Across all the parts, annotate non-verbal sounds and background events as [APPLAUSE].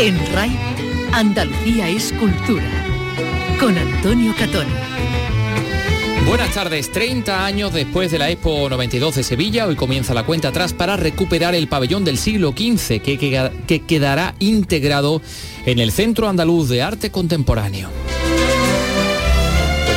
En RAI, Andalucía es cultura. Con Antonio Catón. Buenas tardes, 30 años después de la Expo 92 de Sevilla, hoy comienza la cuenta atrás para recuperar el pabellón del siglo XV que, que quedará integrado en el Centro Andaluz de Arte Contemporáneo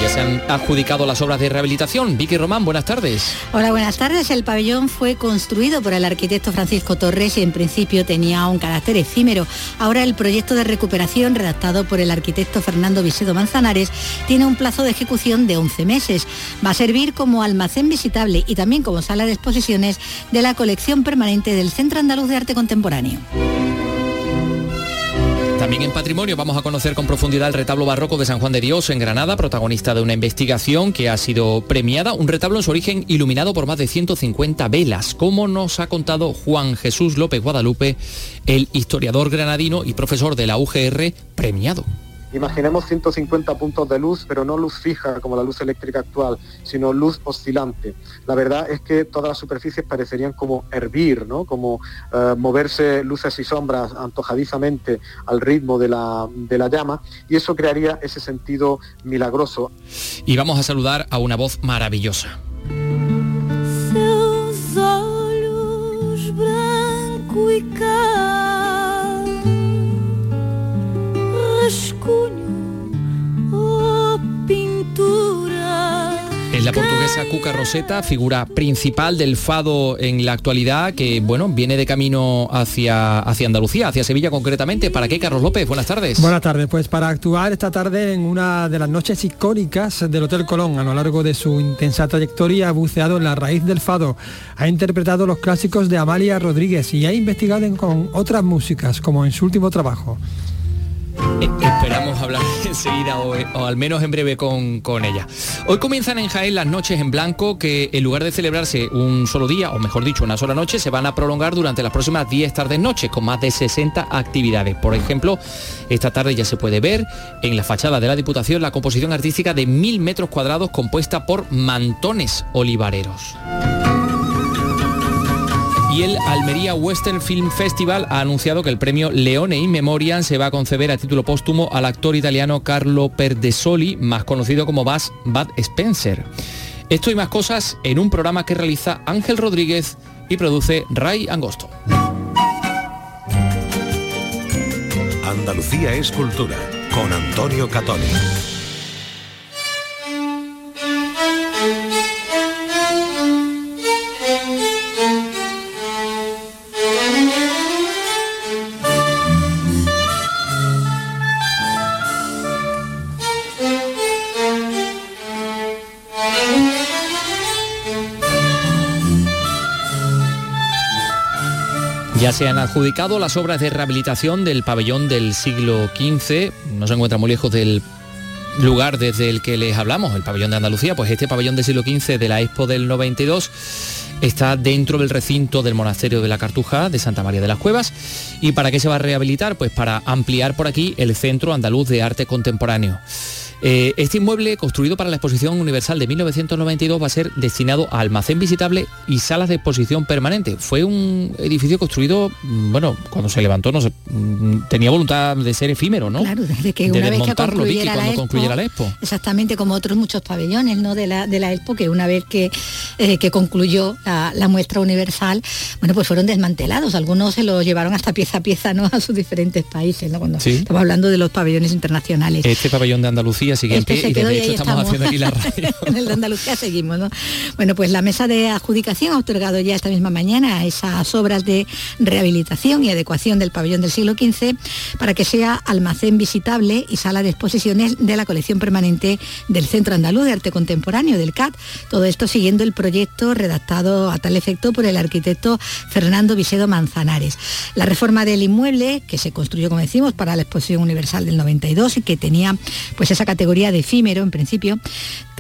se han adjudicado las obras de rehabilitación. Vicky Román, buenas tardes. Hola, buenas tardes. El pabellón fue construido por el arquitecto Francisco Torres y en principio tenía un carácter efímero. Ahora el proyecto de recuperación redactado por el arquitecto Fernando Visedo Manzanares tiene un plazo de ejecución de 11 meses. Va a servir como almacén visitable y también como sala de exposiciones de la colección permanente del Centro Andaluz de Arte Contemporáneo. También en patrimonio vamos a conocer con profundidad el retablo barroco de San Juan de Dios en Granada, protagonista de una investigación que ha sido premiada, un retablo en su origen iluminado por más de 150 velas, como nos ha contado Juan Jesús López Guadalupe, el historiador granadino y profesor de la UGR premiado. Imaginemos 150 puntos de luz, pero no luz fija como la luz eléctrica actual, sino luz oscilante. La verdad es que todas las superficies parecerían como hervir, ¿no? como eh, moverse luces y sombras antojadizamente al ritmo de la, de la llama, y eso crearía ese sentido milagroso. Y vamos a saludar a una voz maravillosa. Es la portuguesa Cuca Roseta, figura principal del fado en la actualidad, que bueno, viene de camino hacia, hacia Andalucía, hacia Sevilla concretamente. ¿Para qué, Carlos López? Buenas tardes. Buenas tardes, pues para actuar esta tarde en una de las noches icónicas del Hotel Colón. A lo largo de su intensa trayectoria ha buceado en la raíz del fado, ha interpretado los clásicos de Amalia Rodríguez y ha investigado con otras músicas, como en su último trabajo. Eh, esperamos hablar [LAUGHS] enseguida o, o, al menos en breve con, con, ella. Hoy comienzan en Jaén las noches en blanco que en lugar de celebrarse un solo día, o mejor dicho, una sola noche, se van a prolongar durante las próximas 10 tardes noches con más de 60 actividades. Por ejemplo, esta tarde ya se puede ver en la fachada de la Diputación la composición artística de mil metros cuadrados compuesta por mantones olivareros y el Almería Western Film Festival ha anunciado que el premio Leone in Memoriam se va a conceder a título póstumo al actor italiano Carlo Perdesoli, más conocido como Bud Spencer. Esto y más cosas en un programa que realiza Ángel Rodríguez y produce Ray Angosto. Andalucía es cultura con Antonio Catoni. Ya se han adjudicado las obras de rehabilitación del pabellón del siglo XV, no se encuentra muy lejos del lugar desde el que les hablamos, el pabellón de Andalucía, pues este pabellón del siglo XV de la Expo del 92 está dentro del recinto del monasterio de la Cartuja de Santa María de las Cuevas. ¿Y para qué se va a rehabilitar? Pues para ampliar por aquí el Centro Andaluz de Arte Contemporáneo. Eh, este inmueble, construido para la Exposición Universal de 1992, va a ser destinado a almacén visitable y salas de exposición permanente. Fue un edificio construido, mm, bueno, cuando se levantó, no mm, tenía voluntad de ser efímero, ¿no? Claro, desde que una vez que concluyera, la, Expo, la Expo. Exactamente, como otros muchos pabellones, ¿no? De la, de la Expo, que una vez que, eh, que concluyó la, muestra universal, bueno, pues fueron desmantelados. Algunos se los llevaron hasta pieza a pieza, ¿no? [LAUGHS] A sus diferentes países, ¿no? Cuando estamos hablando de los pabellones internacionales. Este pabellón de Andalucía sigue en pie y de hecho estamos, haciendo aquí la [LAUGHS] radio. en el de Andalucía seguimos, ¿no? Bueno, pues la mesa de adjudicación ha otorgado ya esta misma mañana esas obras de rehabilitación y adecuación del pabellón del siglo XV para que sea almacén visitable y sala de exposiciones de la colección permanente del Centro Andaluz de Arte Contemporáneo, del CAT. Todo esto siguiendo el proyecto redactado a tal efecto por el arquitecto Fernando Visedo Manzanares. La reforma del inmueble, que se construyó, como decimos, para la exposición universal del 92 y que tenía pues esa categoría de efímero en principio,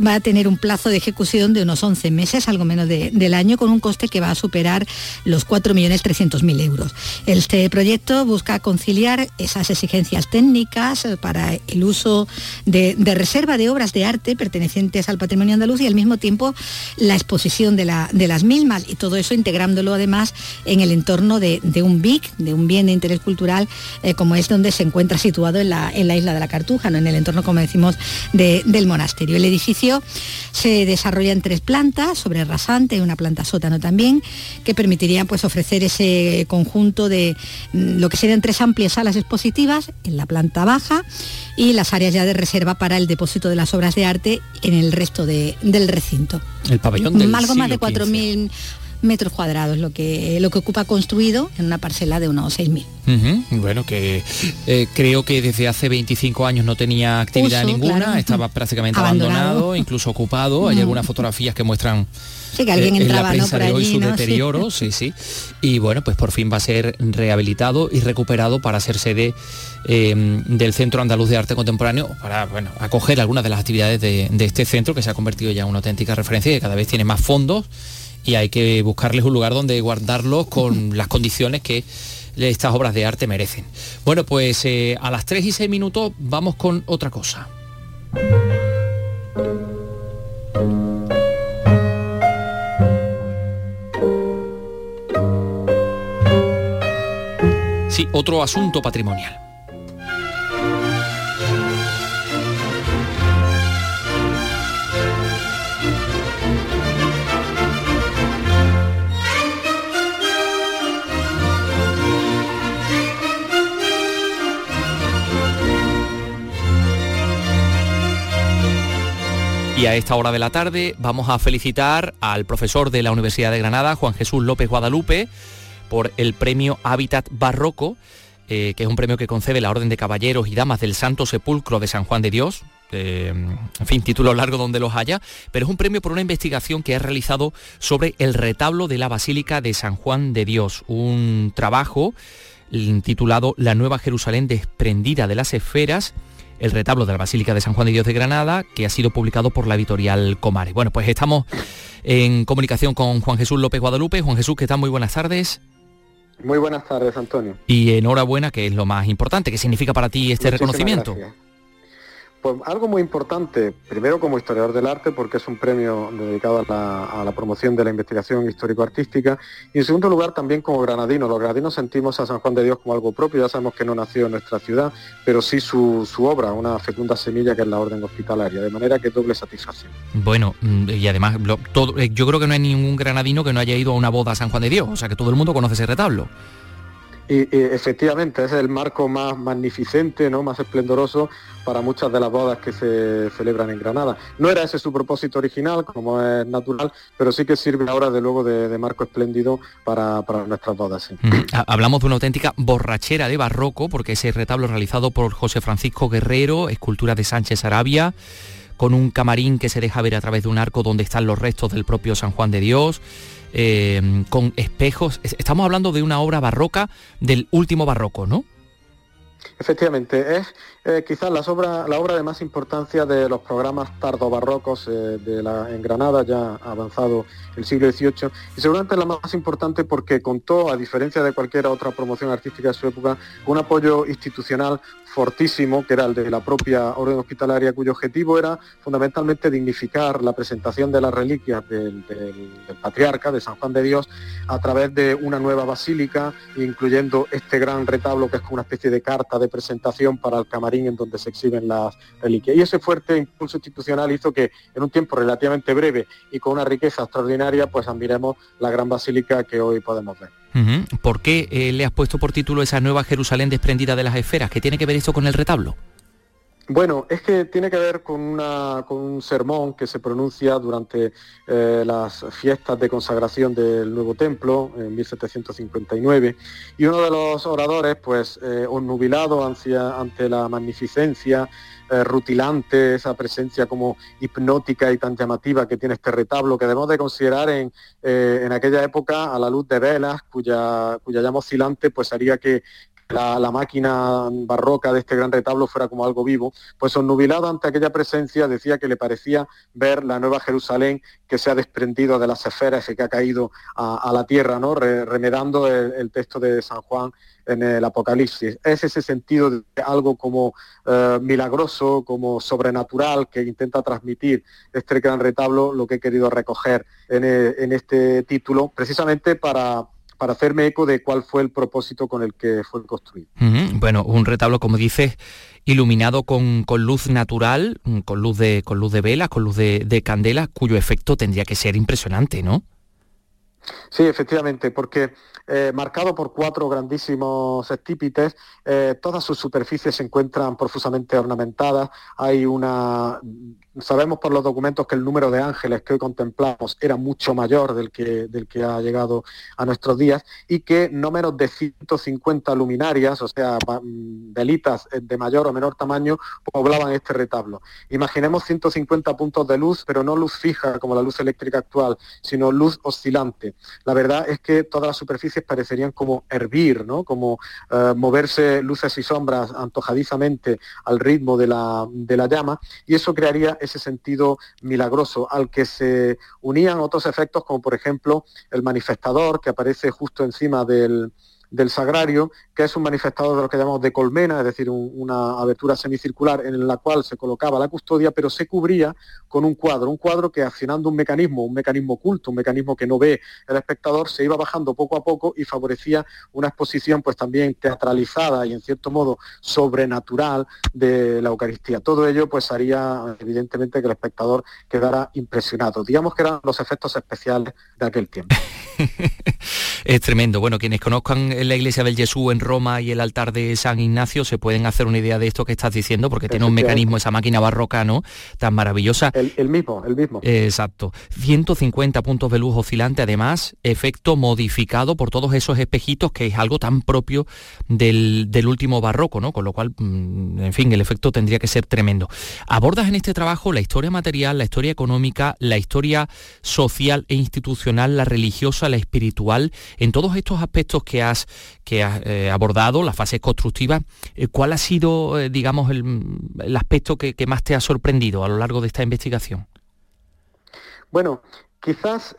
va a tener un plazo de ejecución de unos 11 meses, algo menos del año, con un coste que va a superar los 4.300.000 euros. Este proyecto busca conciliar esas exigencias técnicas eh, para el uso de, reserva de obras de arte pertenecientes al patrimonio andaluz y al mismo tiempo la exposición de, las mismas y todo eso integrándolo además en el entorno de, un BIC, de un bien de interés cultural, eh, como es donde se encuentra situado en la, isla de la Cartuja, ¿no? en el entorno, como decimos, del monasterio. El edificio se desarrolla en tres plantas, sobre rasante, una planta sótano también, que permitirían pues, ofrecer ese conjunto de mm, lo que serían tres amplias salas expositivas en la planta baja y las áreas ya de reserva para el depósito de las obras de arte en el resto del recinto. El pabellón del Algo más de 4.000 metros cuadrados lo que, lo que ocupa construido en una parcela de unos 6.000. Bueno, que eh, creo que desde hace 25 años no tenía actividad ninguna, estaba prácticamente abandonado. incluso ocupado. Hay algunas fotografías que muestran Sí, que alguien eh, entraba, en la prensa de hoy su [LAUGHS] deterioro, sí. sí. Y bueno, pues por fin va a ser rehabilitado y recuperado para ser sede em, del Centro Andaluz de Arte Contemporáneo, para bueno, acoger algunas de las actividades de, de este centro que se ha convertido ya en una auténtica referencia y que cada vez tiene más fondos y hay que buscarles un lugar donde guardarlos con las condiciones que estas obras de arte merecen. Bueno, pues eh, a las 3 y 6 minutos vamos con otra cosa. Sí, otro asunto patrimonial. Y a esta hora de la tarde vamos a felicitar al profesor de la Universidad de Granada, Juan Jesús López Guadalupe, por el premio Hábitat Barroco, eh, que es un premio que concede la Orden de Caballeros y Damas del Santo Sepulcro de San Juan de Dios. Eh, en fin, título largo donde los haya, pero es un premio por una investigación que ha realizado sobre el retablo de la Basílica de San Juan de Dios, un trabajo titulado La Nueva Jerusalén desprendida de las esferas el retablo de la Basílica de San Juan de Dios de Granada, que ha sido publicado por la editorial Comare. Bueno, pues estamos en comunicación con Juan Jesús López Guadalupe. Juan Jesús, ¿qué tal? Muy buenas tardes. Muy buenas tardes, Antonio. Y enhorabuena, que es lo más importante. ¿Qué significa para ti este reconocimiento? Pues algo muy importante, primero como historiador del arte, porque es un premio dedicado a la, promoción de la investigación histórico-artística, y en segundo lugar también como granadino. Los granadinos sentimos a San Juan de Dios como algo propio, ya sabemos que no nació en nuestra ciudad, pero sí su, obra, una fecunda semilla que es la orden hospitalaria, de manera que doble satisfacción. Bueno, mm, y además eh, yo creo que no hay ningún granadino que no haya ido a una boda a San Juan de Dios, o sea que todo el mundo conoce ese retablo. Y, efectivamente, es el marco más magnificente, ¿no? más esplendoroso para muchas de las bodas que se celebran en Granada. No era ese su propósito original, como es natural, pero sí que sirve ahora de luego de, marco espléndido para, nuestras bodas. Hablamos de una auténtica borrachera de barroco, porque ese retablo realizado por José Francisco Guerrero, escultura de Sánchez Arabia, con un camarín que se deja ver a través de un arco donde están los restos del propio San Juan de Dios eh, con espejos. Estamos hablando de una obra barroca del último barroco, ¿no? Efectivamente, es eh, quizás la obra, la obra de más importancia de los programas tardobarrocos eh, de la, en Granada, ya avanzado el siglo XVIII, y seguramente la más importante porque contó, a diferencia de cualquier otra promoción artística de su época, un apoyo institucional fortísimo, que era el de la propia orden hospitalaria, cuyo objetivo era fundamentalmente dignificar la presentación de las reliquias del, patriarca, de San Juan de Dios, a través de una nueva basílica, incluyendo este gran retablo que es como una especie de carta de presentación para el camarín en donde se exhiben las reliquias. Y ese fuerte impulso institucional hizo que en un tiempo relativamente breve y con una riqueza extraordinaria, pues admiremos la gran basílica que hoy podemos ver. ¿Por qué eh, le has puesto por título esa nueva Jerusalén desprendida de las esferas? ¿Qué tiene que ver esto con el retablo? Bueno, es que tiene que ver con, un sermón que se pronuncia durante eh, las fiestas de consagración del nuevo templo en 1759 y uno de los oradores, pues, eh, nubilado ante la magnificencia eh, rutilante, esa presencia como hipnótica y tan llamativa que tiene este retablo, que debemos de considerar en, eh, en aquella época a la luz de velas, cuya, cuya llama oscilante pues haría que, la, máquina barroca de este gran retablo fuera como algo vivo, pues nubilado ante aquella presencia decía que le parecía ver la nueva Jerusalén que se ha desprendido de las esferas y que ha caído a, la tierra, ¿no? remedando el, texto de San Juan en el Apocalipsis. Es ese sentido de algo como eh, milagroso, como sobrenatural que intenta transmitir este gran retablo, lo que he querido recoger en, en este título, precisamente para para hacerme eco de cuál fue el propósito con el que fue construido. Bueno, un retablo, como dices, iluminado con, luz natural, mm, con luz de, con luz de velas, con luz de, de candela, cuyo efecto tendría que ser impresionante, ¿no? Sí, efectivamente, porque eh, marcado por cuatro grandísimos estípites, eh, todas sus superficies se encuentran profusamente ornamentadas, hay una Sabemos por los documentos que el número de ángeles que hoy contemplamos era mucho mayor del que, del que ha llegado a nuestros días y que no menos de 150 luminarias, o sea, mm, velitas eh, de mayor o menor tamaño, poblaban este retablo. Imaginemos 150 puntos de luz, pero no luz fija como la luz eléctrica actual, sino luz oscilante. La verdad es que todas las superficies parecerían como hervir, ¿no? como eh, moverse luces y sombras antojadizamente al ritmo de la, de la llama, y eso crearía ese sentido milagroso, al que se unían otros efectos como por ejemplo el manifestador que aparece justo encima del, del sagrario, que es un manifestador de lo que llamamos de colmena, es decir, una abertura semicircular en la cual se colocaba la custodia, pero se cubría con un cuadro, un cuadro que accionando un mecanismo, un mecanismo oculto, un mecanismo que no ve el espectador, se iba bajando poco a poco y favorecía una exposición pues también teatralizada y en cierto modo sobrenatural de la Eucaristía. Todo ello pues haría evidentemente que el espectador quedara impresionado. Digamos que eran los efectos especiales de aquel tiempo. [LAUGHS] es tremendo. Bueno, quienes conozcan la iglesia del Jesús en Roma y el altar de San Ignacio se pueden hacer una idea de esto que estás diciendo, porque tiene un mecanismo, esa máquina barroca, ¿no? Tan maravillosa. El, mismo, el mismo. Exacto. 150 puntos de luz oscilante, además, efecto modificado por todos esos espejitos, que es algo tan propio del, último barroco, ¿no? Con lo cual, mm, en fin, el efecto tendría que ser tremendo. Abordas en este trabajo la historia material, la historia económica, la historia social e institucional, la religiosa, la espiritual, en todos estos aspectos que has que has eh, abordado, las fases constructivas, eh, ¿cuál ha sido, eh, digamos, el, aspecto que, más te ha sorprendido a lo largo de esta investigación? Bueno, Quizás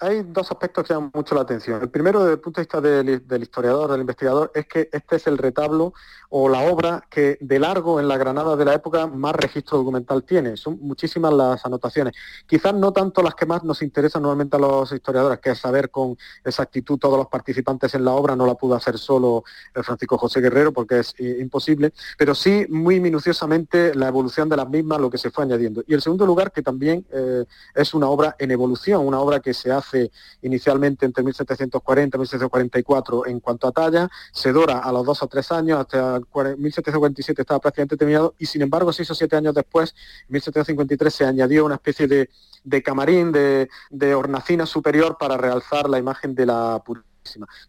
hay dos aspectos que llaman mucho la atención. El primero, desde el punto de vista del, historiador, del investigador, es que este es el retablo o la obra que de largo en la Granada de la época más registro documental tiene. Son muchísimas las anotaciones. Quizás no tanto las que más nos interesan normalmente a los historiadores, que es saber con exactitud todos los participantes en la obra, no la pudo hacer solo el Francisco José Guerrero porque es eh, imposible, pero sí muy minuciosamente la evolución de las mismas, lo que se fue añadiendo. Y el segundo lugar, que también eh, es una obra en evolución, una obra que se hace inicialmente entre 1740 y 1744 en cuanto a talla, se dora a los dos o tres años hasta 1747 estaba prácticamente terminado y sin embargo seis o siete años después, en 1753, se añadió una especie de, camarín, de, de hornacina superior para realzar la imagen de la pureza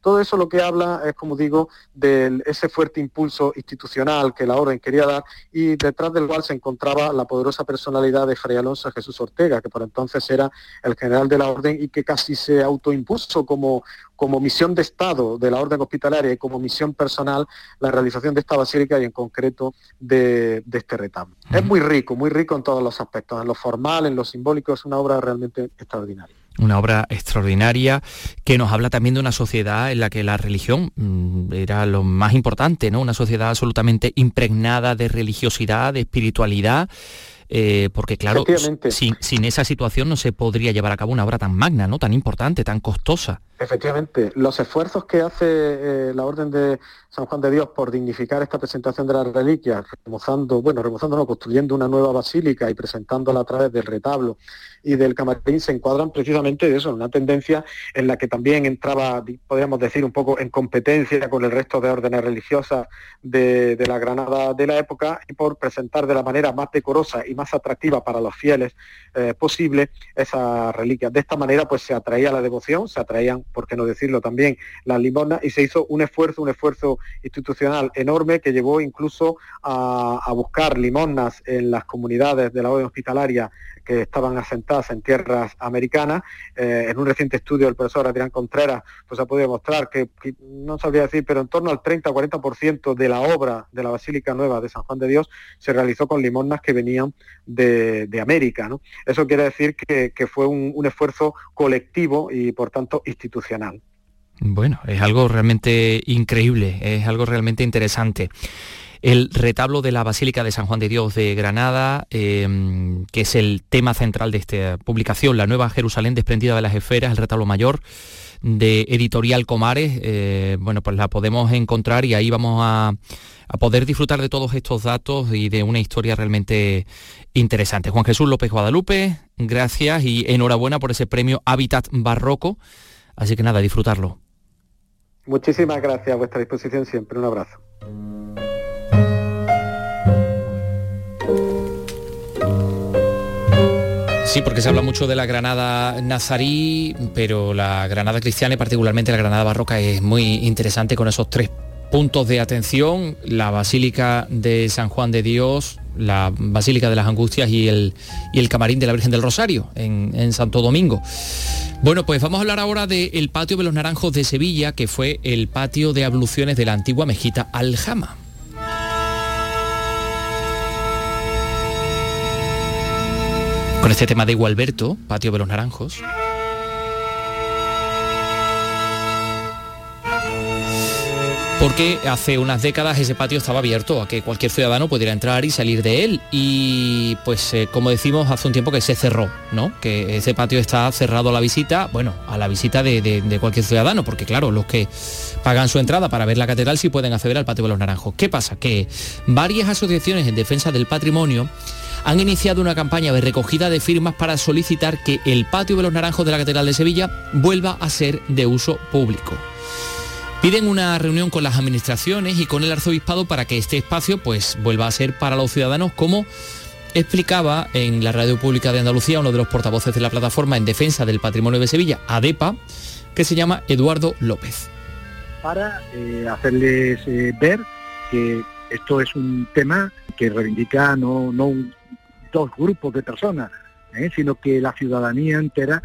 todo eso lo que habla es, como digo, de ese fuerte impulso institucional que la orden quería dar y detrás del cual se encontraba la poderosa personalidad de Fray Alonso Jesús Ortega, que por entonces era el general de la orden y que casi se autoimpuso como, como misión de Estado de la orden hospitalaria y como misión personal la realización de esta basílica y en concreto de, de este retablo. Es muy rico, muy rico en todos los aspectos, en lo formal, en lo simbólico, es una obra realmente extraordinaria una obra extraordinaria que nos habla también de una sociedad en la que la religión mm, era lo más importante, ¿no? Una sociedad absolutamente impregnada de religiosidad, de espiritualidad. Eh, porque claro, sin, sin, esa situación no se podría llevar a cabo una obra tan magna, ¿no? tan importante, tan costosa. Efectivamente, los esfuerzos que hace eh, la Orden de San Juan de Dios por dignificar esta presentación de las reliquias, remozando, bueno, remozando no, construyendo una nueva basílica y presentándola a través del retablo y del camarín, se encuadran precisamente de eso, una tendencia en la que también entraba, podríamos decir, un poco en competencia con el resto de órdenes religiosas de, de la Granada de la época y por presentar de la manera más decorosa y más atractiva para los fieles eh, posible esa reliquia. De esta manera pues se atraía la devoción, se atraían, por qué no decirlo también, las limosnas y se hizo un esfuerzo, un esfuerzo institucional enorme que llevó incluso a, buscar limosnas en las comunidades de la orden hospitalaria que estaban asentadas en tierras americanas. Eh, en un reciente estudio del profesor Adrián Contreras pues ha podido mostrar que, no sabría decir, pero en torno al 30 o 40% de la obra de la Basílica Nueva de San Juan de Dios se realizó con limonas que venían de, América. Eso quiere decir que, fue un esfuerzo colectivo y por tanto institucional. Bueno, es algo realmente increíble, es algo realmente interesante el retablo de la Basílica de San Juan de Dios de Granada, em, que es el tema central de esta publicación, la Nueva Jerusalén desprendida de las esferas, el retablo mayor de Editorial Comares, eh, bueno, pues la podemos encontrar y ahí vamos a, a, poder disfrutar de todos estos datos y de una historia realmente interesante. Juan Jesús López Guadalupe, gracias y enhorabuena por ese premio Hábitat Barroco. Así que nada, disfrutarlo. Muchísimas gracias, a vuestra disposición siempre. Un abrazo. Sí, porque se habla mucho de la Granada nazarí, pero la Granada cristiana y particularmente la Granada barroca es muy interesante con esos tres puntos de atención, la Basílica de San Juan de Dios, la Basílica de las Angustias y el, y el Camarín de la Virgen del Rosario en, Santo Domingo. Bueno, pues vamos a hablar ahora del patio de los Naranjos de Sevilla, que fue el patio de abluciones de la antigua mejita Aljama. con este tema de Gualberto, Patio de los Naranjos. Porque hace unas décadas ese patio estaba abierto a que cualquier ciudadano pudiera entrar y salir de él y pues eh, como decimos hace un tiempo que se cerró, ¿no? Que ese patio está cerrado a la visita, bueno, a la visita de, de cualquier ciudadano, porque claro, los que pagan su entrada para ver la catedral sí pueden acceder al patio de los naranjos. ¿Qué pasa? Que varias asociaciones en defensa del patrimonio han iniciado una campaña de recogida de firmas para solicitar que el patio de los naranjos de la Catedral de Sevilla vuelva a ser de uso público. Piden una reunión con las administraciones y con el arzobispado para que este espacio pues vuelva a ser para los ciudadanos como explicaba en la radio pública de Andalucía uno de los portavoces de la plataforma en defensa del patrimonio de Sevilla, ADEPA, que se llama Eduardo López. Para eh, hacerles eh, ver que esto es un tema que reivindica no, dos grupos de personas, ¿eh? sino que la ciudadanía entera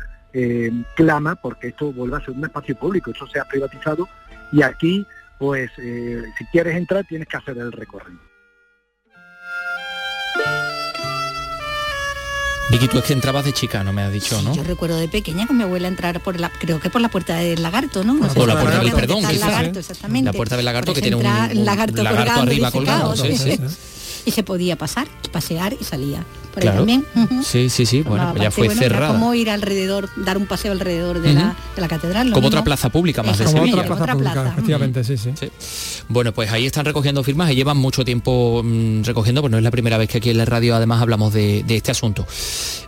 clama porque esto vuelva a ser un espacio público, eso se ha privatizado y aquí, pues, eh, si quieres entrar tienes que hacer el recorrido. Vicky, tú es que entrabas de chica, no me has dicho, ¿no? yo recuerdo de pequeña con mi abuela entrar por la, creo que por la puerta del lagarto, ¿no? no por la puerta del perdón, lagarto, exactamente. La puerta del lagarto que tiene un, lagarto, arriba colgado. y se podía pasar, pasear y salía claro. Sí, sí, sí, bueno, pues ya fue cerrada. como ir alrededor, dar un paseo alrededor de, la, de la, catedral. Como otra plaza pública más de Sevilla. Otra plaza pública, efectivamente, sí, sí, Bueno, pues ahí están recogiendo firmas y llevan mucho tiempo mm, recogiendo, pues no es la primera vez que aquí en la radio además hablamos de, de este asunto.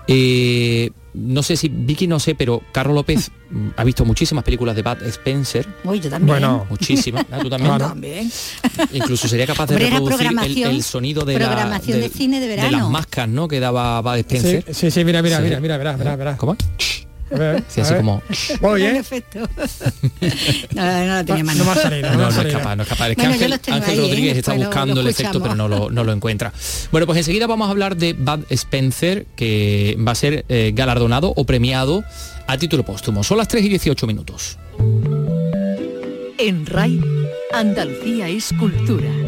Eh, no sé si Vicky no sé, pero Carlos López ha visto muchísimas películas de Bud Spencer. Uy, yo también. Bueno, muchísimas. ¿Tú [LAUGHS] también? Incluso sería capaz de reproducir el, sonido de programación de, cine de verano. De las máscaras, ¿no? Que daba Bud Spencer. Sí, sí, mira, mira, mira, mira, verás, verás, verás. ¿Cómo? Sí, así como... Muy bien. Perfecto. no, [LAUGHS] no, lo tenía No, no, no, no, es capaz, no es capaz. Es que Ángel, Ángel Rodríguez ¿eh? está buscando el efecto, pero no lo, no lo encuentra. Bueno, pues enseguida vamos a hablar de Bud Spencer, que va a ser eh, galardonado o premiado a título póstumo. Son las 3 y 18 minutos. En RAI, Andalucía es cultura.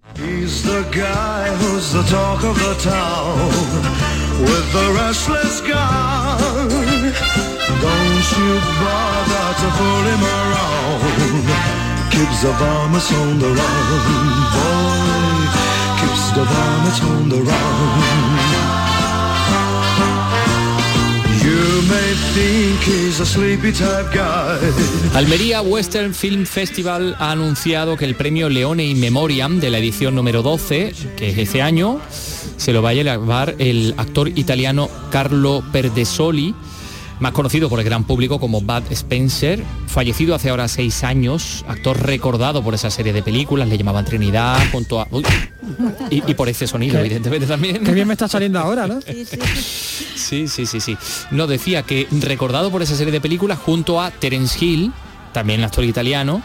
He's the guy who's the talk of the town with the restless guy. Don't you bother to fool him around. Keeps the vomits on the run. Boy, kiss the vomit on the run. Almería Western Film Festival ha anunciado que el premio Leone in Memoriam de la edición número 12, que es este año, se lo va a llevar el actor italiano Carlo Perdesoli, más conocido por el gran público como Bud Spencer, fallecido hace ahora seis años, actor recordado por esa serie de películas, le llamaban Trinidad, junto a... uy, y, y por ese sonido, Qué- evidentemente también. Qué bien me está saliendo ahora, ¿no? Sí, sí, sí, sí. No, decía que recordado por esa serie de películas junto a Terence Hill, también actor italiano,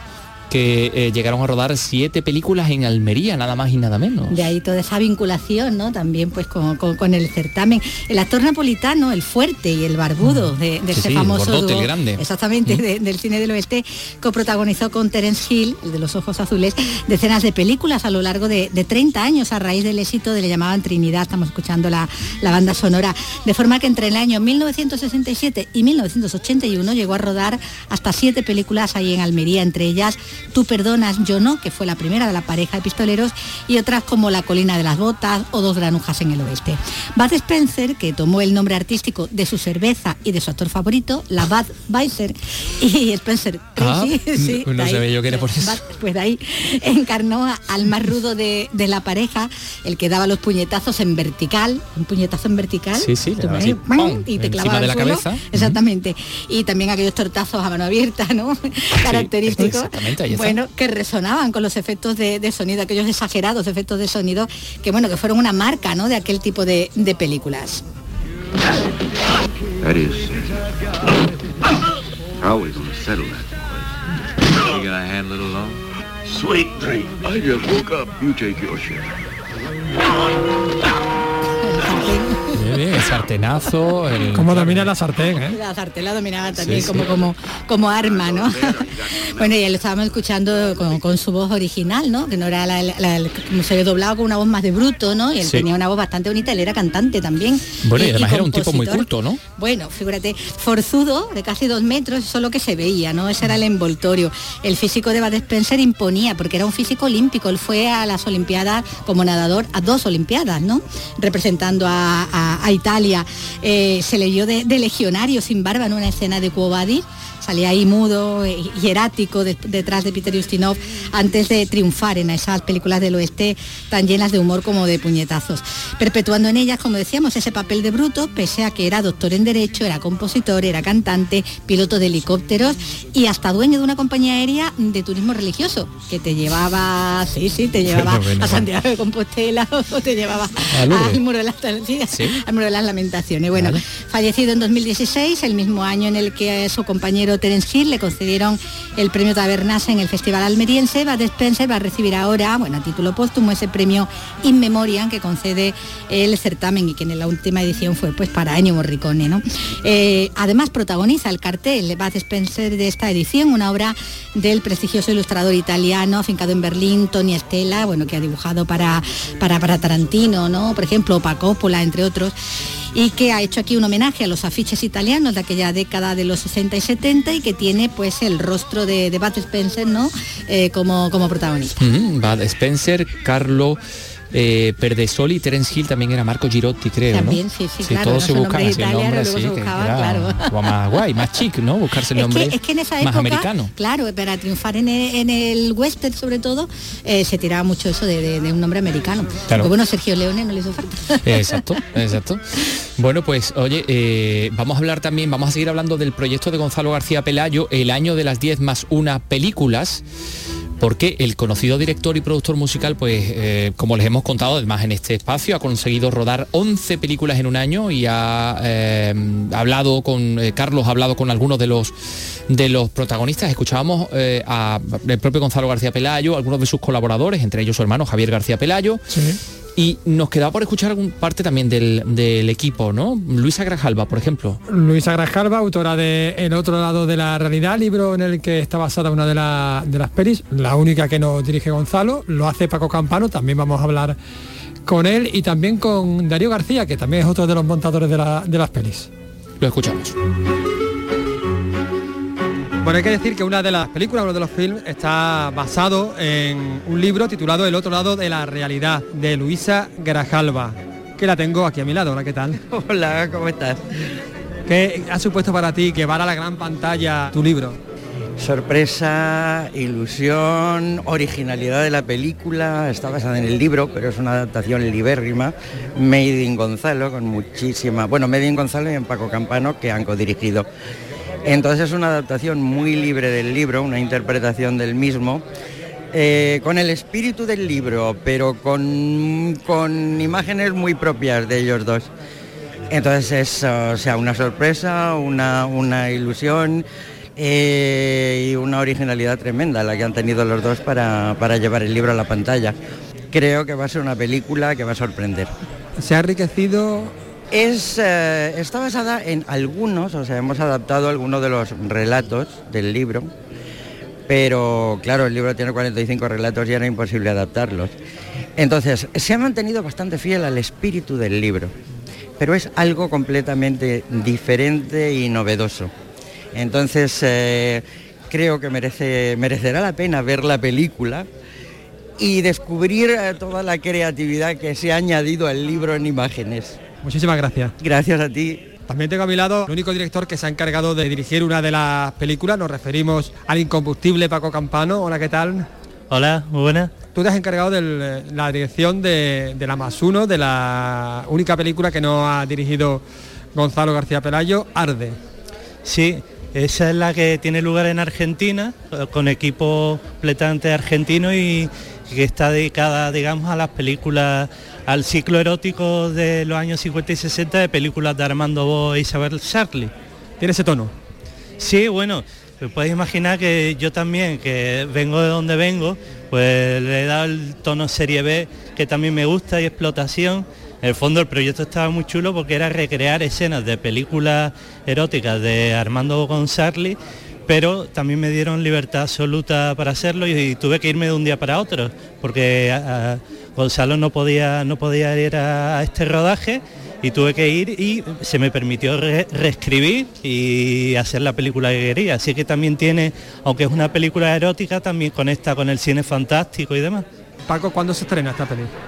que eh, llegaron a rodar siete películas en Almería, nada más y nada menos. De ahí toda esa vinculación, ¿no? También pues con, con- con el certamen. El actor napolitano, el fuerte y el barbudo de, de Sí, ese sí, el famoso gordote, el dúo, grande. exactamente, Mm. de- del cine del oeste, coprotagonizó con Terence Hill, el de los ojos azules, decenas de películas a lo largo de, de 30 años a raíz del éxito de Le llamaban Trinidad, estamos escuchando la, la banda sonora, de forma que entre el año 1967 y 1981 llegó a rodar hasta siete películas ahí en Almería, entre ellas Tú perdonas, yo no, que fue la primera de la pareja de pistoleros, y otras como La colina de las botas o Dos granujas en el oeste. Bud Spencer, que tomó el nombre artístico de su cerveza y de su actor favorito, la Bud Weiser, y Spencer Ah, [LAUGHS] sí, no sabía yo que era por eso. Bud, pues de ahí encarnó al más rudo de, de la pareja, el que daba los puñetazos en vertical, un puñetazo en vertical, Sí, sí, le tú daba ves, así, ¡pam! ¡pum! y te clavaba de al la suelo. cabeza. Exactamente. Y también aquellos tortazos a mano abierta, ¿no? [LAUGHS] Característicos. Bueno, que resonaban con los efectos de, de sonido, aquellos exagerados efectos de sonido, que bueno, que fueron una marca, ¿no? De aquel tipo de, de películas. That is. How are we gonna settle that? You gonna handle it alone? Sweet dream. I just woke up. You take your share. Bien, el sartenazo, el... Como domina la sartén, ¿eh? La sartén la dominaba también Sí, como, sí. como, como arma, ¿no? [LAUGHS] bueno, y lo estábamos escuchando con, con su voz original, ¿no? Que no era la, la- la- como se le doblaba con una voz más de bruto, ¿no? Y él Sí. tenía una voz bastante bonita, él era cantante también. Bueno, y además era un tipo muy culto, ¿no? Bueno, figúrate, forzudo, de casi dos metros, eso es lo que se veía, ¿no? Ese era el envoltorio. El físico de Bud Spencer imponía, porque era un físico olímpico. Él fue a las Olimpiadas como nadador, a dos Olimpiadas, ¿no? Representando a, a- a Italia. Eh, se leyó de, de legionario sin barba en una escena de Quo Vadis. Salía ahí mudo eh, y erático de- detrás de Peter Ustinov antes de triunfar en esas películas del oeste tan llenas de humor como de puñetazos. Perpetuando en ellas, como decíamos, ese papel de bruto, pese a que era doctor en Derecho, era compositor, era cantante, piloto de helicópteros y hasta dueño de una compañía aérea de turismo religioso, que te llevaba, sí, sí, te llevaba Bueno, a Santiago de Compostela [LAUGHS] o te llevaba al muro de las sí, Sí. al muro de las lamentaciones. Bueno, Vale. fallecido en 2016, el mismo año en el que su compañero Terence Hill le concedieron el premio Tabernas en el Festival Almeriense, Bud Spencer va a recibir ahora, bueno, a título póstumo, ese premio In Memoriam que concede el certamen y que en la última edición fue pues para Ennio Morricone, ¿no? Eh, además protagoniza el cartel Bud Spencer de esta edición, una obra del prestigioso ilustrador italiano afincado en Berlín, Tony Estela, bueno, que ha dibujado para, para, para Tarantino, ¿no? Por ejemplo, para Coppola, entre otros y que ha hecho aquí un homenaje a los afiches italianos de aquella década de los 60 y 70 y que tiene pues el rostro de, de Bud Spencer ¿no? Eh, como, como protagonista. Mm, Bud Spencer, Carlo eh, Perdesoli, Terence Hill también era Marco Girotti, creo, También, ¿no? sí, sí, claro, todos no se son buscan nombres así el italianos, nombre luego así, se que buscaba, era claro. [LAUGHS] más guay, más chic, ¿no? Buscarse el Es nombre que, es que en esa más época, americano. claro, para triunfar en el, en el western sobre todo, eh, se tiraba mucho eso de, de- de un nombre americano. Claro. Porque bueno, Sergio Leone no le hizo falta. [LAUGHS] Exacto, exacto. Bueno, pues oye, eh, vamos a hablar también, vamos a seguir hablando del proyecto de Gonzalo García Pelayo, el año de las 10 más una películas. Porque el conocido director y productor musical, pues eh, como les hemos contado además en este espacio, ha conseguido rodar 11 películas en un año y ha eh, hablado con, eh, Carlos ha hablado con algunos de los de los protagonistas. Escuchábamos a el propio Gonzalo García Pelayo, algunos de sus colaboradores, entre ellos su hermano Javier García Pelayo. Y nos quedaba por escuchar algún parte también del, del equipo, ¿no? Luisa Grajalba, por ejemplo. Luisa Grajalba, autora de El otro lado de la realidad, libro en el que está basada una de, la- de las pelis, la única que nos dirige Gonzalo, lo hace Paco Campano, también vamos a hablar con él y también con Darío García, que también es otro de los montadores de, la- de las pelis. Lo escuchamos. Bueno, hay que decir que una de las películas, uno de los films, está basado en un libro titulado El otro lado de la realidad, de Luisa Grajalva, que la tengo aquí a mi lado. Hola, ¿qué tal? [LAUGHS] Hola, ¿cómo estás? ¿Qué ha supuesto para ti que va a la gran pantalla tu libro? Sorpresa, ilusión, originalidad de la película, está basada en el libro, pero es una adaptación libérrima, Made in Gonzalo, con muchísima, bueno, Made in Gonzalo y en Paco Campano, que han codirigido. Entonces es una adaptación muy libre del libro, una interpretación del mismo, eh, con el espíritu del libro, pero con, con imágenes muy propias de ellos dos. Entonces es sea, una sorpresa, una, una ilusión eh, y una originalidad tremenda la que han tenido los dos para, para llevar el libro a la pantalla. Creo que va a ser una película que va a sorprender. Se ha enriquecido es, eh, está basada en algunos, o sea, hemos adaptado algunos de los relatos del libro, pero claro, el libro tiene 45 relatos y era imposible adaptarlos. Entonces, se ha mantenido bastante fiel al espíritu del libro, pero es algo completamente diferente y novedoso. Entonces, eh, creo que merece, merecerá la pena ver la película y descubrir eh, toda la creatividad que se ha añadido al libro en imágenes. Muchísimas gracias. Gracias a ti. También tengo a mi lado el único director que se ha encargado de dirigir una de las películas. Nos referimos al incombustible Paco Campano. Hola, ¿qué tal? Hola, muy buena. Tú te has encargado de la dirección de, de, la más uno, de la única película que no ha dirigido Gonzalo García Pelayo, Arde. Sí, esa es la que tiene lugar en Argentina, con equipo completamente argentino y que está dedicada, digamos, a las películas al ciclo erótico de los años 50 y 60 de películas de Armando Bo e Isabel Charlie. ¿Tiene ese tono? Sí, bueno, puedes imaginar que yo también, que vengo de donde vengo, pues le he dado el tono serie B que también me gusta y explotación. En el fondo el proyecto estaba muy chulo porque era recrear escenas de películas eróticas de Armando Bo con Charlie pero también me dieron libertad absoluta para hacerlo y, tuve que irme de un día para otro, porque a, Gonzalo no podía, no podía ir a, este rodaje y tuve que ir y se me permitió reescribir y hacer la película que quería. Así que también tiene, aunque es una película erótica, también conecta con el cine fantástico y demás. Paco, ¿cuándo se estrena esta película?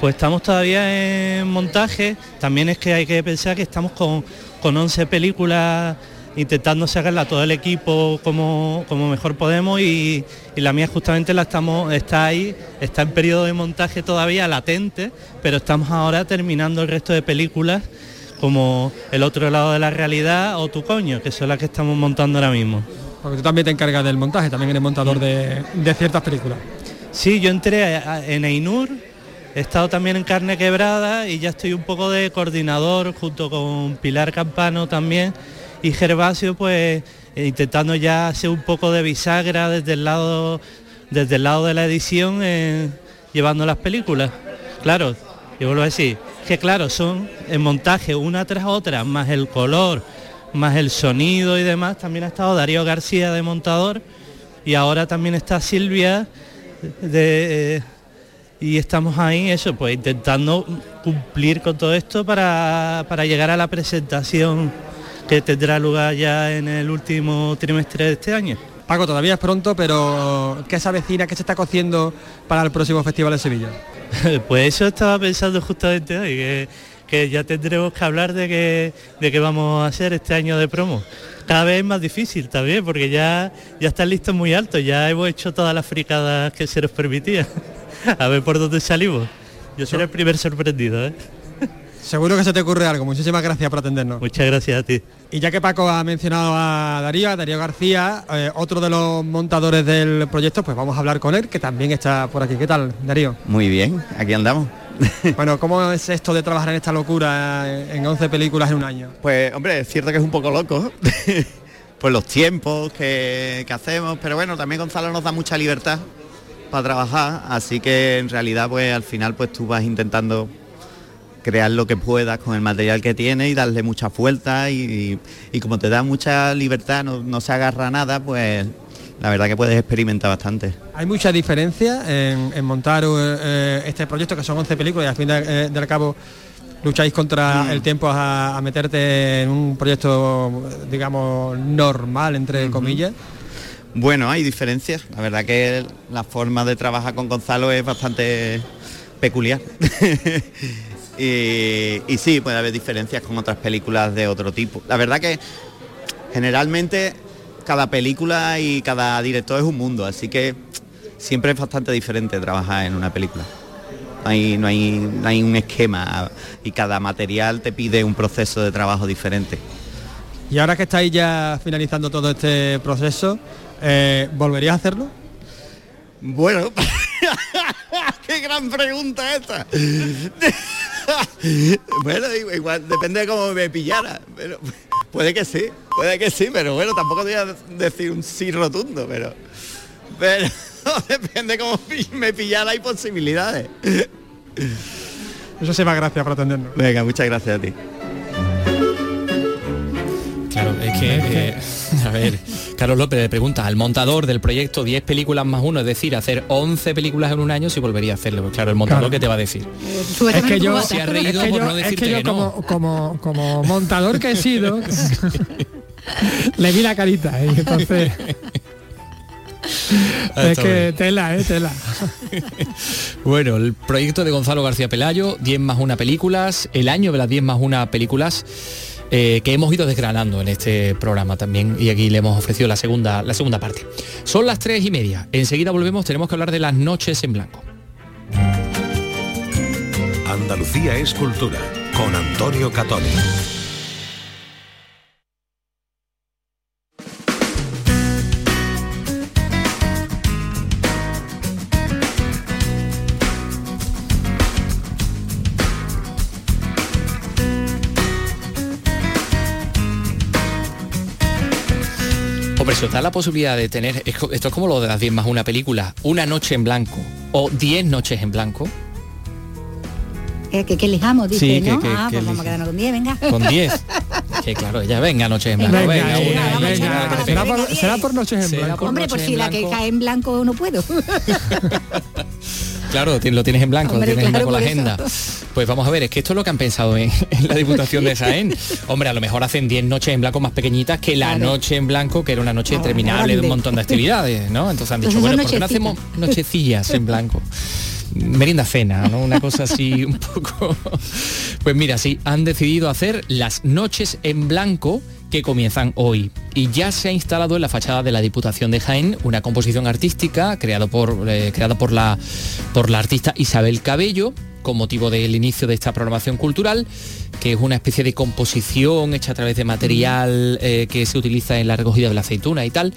Pues estamos todavía en montaje, también es que hay que pensar que estamos con, con 11 películas intentando sacarla todo el equipo como, como mejor podemos y, la mía justamente la estamos, está ahí, está en periodo de montaje todavía latente, pero estamos ahora terminando el resto de películas como El otro lado de la realidad o Tu coño, que son las que estamos montando ahora mismo. Porque tú también te encargas del montaje, también eres montador de, de ciertas películas. Sí, yo entré en Einur, he estado también en Carne Quebrada y ya estoy un poco de coordinador junto con Pilar Campano también y Gervasio pues eh, intentando ya hacer un poco de bisagra desde el lado, desde el lado de la edición eh, llevando las películas. Claro, yo vuelvo a decir, que claro, son en montaje una tras otra, más el color, más el sonido y demás. También ha estado Darío García de montador y ahora también está Silvia de, eh, y estamos ahí, eso, pues intentando cumplir con todo esto para, para llegar a la presentación que tendrá lugar ya en el último trimestre de este año. Paco, todavía es pronto, pero ¿qué se avecina, qué se está cociendo para el próximo Festival de Sevilla? [LAUGHS] pues eso estaba pensando justamente hoy, que, ya tendremos que hablar de qué de vamos a hacer este año de promo. Cada vez es más difícil también, porque ya, ya están listos muy altos, ya hemos hecho todas las fricadas que se nos permitía. [LAUGHS] a ver por dónde salimos. Yo seré el primer sorprendido, ¿eh? Seguro que se te ocurre algo. Muchísimas gracias por atendernos. Muchas gracias a ti. Y ya que Paco ha mencionado a Darío, a Darío García, eh, otro de los montadores del proyecto, pues vamos a hablar con él, que también está por aquí. ¿Qué tal, Darío? Muy bien, aquí andamos. [LAUGHS] bueno, ¿cómo es esto de trabajar en esta locura eh, en 11 películas en un año? Pues, hombre, es cierto que es un poco loco. [LAUGHS] pues los tiempos que, que hacemos, pero bueno, también Gonzalo nos da mucha libertad para trabajar, así que en realidad pues al final pues tú vas intentando crear lo que puedas con el material que tiene y darle mucha fuerza y, como te da mucha libertad, no, se agarra nada, pues la verdad que puedes experimentar bastante. Hay mucha diferencia en, montar eh, este proyecto, que son 11 películas y al fin de, eh, del cabo lucháis contra el tiempo a, a meterte en un proyecto, digamos, normal, entre comillas. Bueno, hay diferencias. La verdad que la forma de trabajar con Gonzalo es bastante peculiar. [LAUGHS] y, sí, puede haber diferencias con otras películas de otro tipo. La verdad que generalmente cada película y cada director es un mundo, así que siempre es bastante diferente trabajar en una película. No hay, no hay, no hay un esquema y cada material te pide un proceso de trabajo diferente. Y ahora que estáis ya finalizando todo este proceso, eh, ¿volverías a hacerlo? Bueno, [LAUGHS] qué gran pregunta esta. [LAUGHS] bueno, igual depende de cómo me pillara. Pero puede que sí, puede que sí, pero bueno, tampoco te voy a decir un sí rotundo, pero. Pero [LAUGHS] depende cómo me pillara, hay posibilidades. Eso se va, gracias por atendernos. Venga, muchas gracias a ti. Claro, es que, eh, a ver, Carlos López le pregunta al montador del proyecto 10 películas más uno, es decir, hacer 11 películas en un año si volvería a hacerlo. Pues claro, el montador Claro. ¿qué te va a decir? Es que yo, se ha reído es que por yo- no es decirte que yo que no. como, como, como montador que he sido, [LAUGHS] le vi la carita ¿eh? entonces... Ah, [LAUGHS] es que bien. tela, eh, tela. [LAUGHS] Bueno, el proyecto de Gonzalo García Pelayo, 10 más una películas, el año de las 10 más una películas eh, que hemos ido desgranando en este programa también y aquí le hemos ofrecido la segunda, la segunda parte. Son las tres y media. Enseguida volvemos, tenemos que hablar de las noches en blanco. Andalucía es cultura con Antonio Catoni. Hombre, si os da la posibilidad de tener, esto es como lo de las 10 más una película, una noche en blanco o 10 noches en blanco, Eh, que, que elijamos, dice, Sí, que- ¿no? que- ah, que pues vamos a quedarnos con 10, venga. con 10. [LAUGHS] que claro, ya venga noches en blanco, Venga, venga, venga, venga, será, por, será por noches en Será blanco. por Hombre, pues si la que cae en blanco no puedo. [LAUGHS] Claro, lo tienes en blanco, Hombre, lo tienes en blanco la agenda. eso. Pues vamos a ver, es que esto es lo que han pensado en, [LAUGHS] en la Diputación de Jaén. Hombre, a lo mejor hacen 10 noches en blanco más pequeñitas que la Claro. noche en blanco, que era una noche Ah, interminable de un montón de actividades, ¿no? Entonces han dicho, Entonces bueno, ¿por qué no hacemos nochecillas en blanco? Merienda cena, ¿no? Una cosa así [LAUGHS] un poco. Pues mira, sí, han decidido hacer las noches en blanco que comienzan hoy. Y ya se ha instalado en la fachada de la Diputación de Jaén una composición artística creado por, eh, creada por la, por la artista Isabel Cabello con motivo del inicio de esta programación cultural, que es una especie de composición hecha a través de material eh, que se utiliza en la recogida de la aceituna y tal.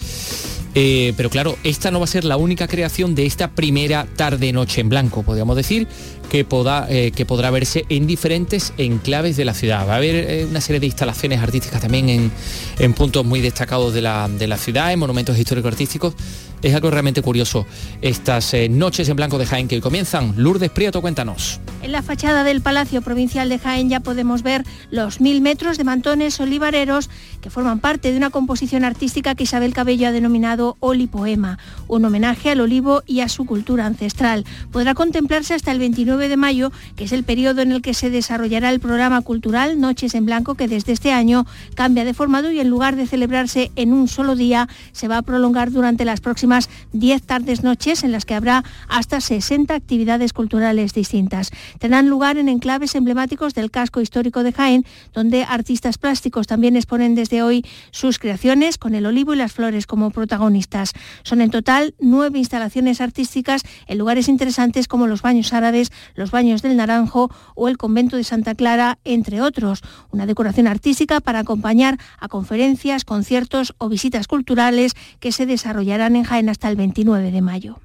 Eh, pero claro, esta no va a ser la única creación de esta primera tarde-noche en blanco, podríamos decir, que, poda- eh, que podrá verse en diferentes enclaves de la ciudad. Va a haber eh, una serie de instalaciones artísticas también en, en puntos muy destacados de la, de la ciudad, en monumentos histórico-artísticos. Es algo realmente curioso. Estas eh, noches en blanco de Jaén que comienzan. Lourdes Prieto, cuéntanos. En la fachada del Palacio Provincial de Jaén ya podemos ver los mil metros de mantones olivareros que forman parte de una composición artística que Isabel Cabello ha denominado Olipoema, un homenaje al olivo y a su cultura ancestral. Podrá contemplarse hasta el 29 de mayo, que es el periodo en el que se desarrollará el programa cultural Noches en Blanco, que desde este año cambia de formato y en lugar de celebrarse en un solo día, se va a prolongar durante las próximas 10 tardes-noches en las que habrá hasta 60 actividades culturales distintas. Tendrán lugar en enclaves emblemáticos del casco histórico de Jaén, donde artistas plásticos también exponen desde hoy sus creaciones con el olivo y las flores como protagonistas. Son en total nueve instalaciones artísticas en lugares interesantes como los baños árabes, los baños del Naranjo o el convento de Santa Clara, entre otros. Una decoración artística para acompañar a conferencias, conciertos o visitas culturales que se desarrollarán en Jaén hasta el 29 de mayo.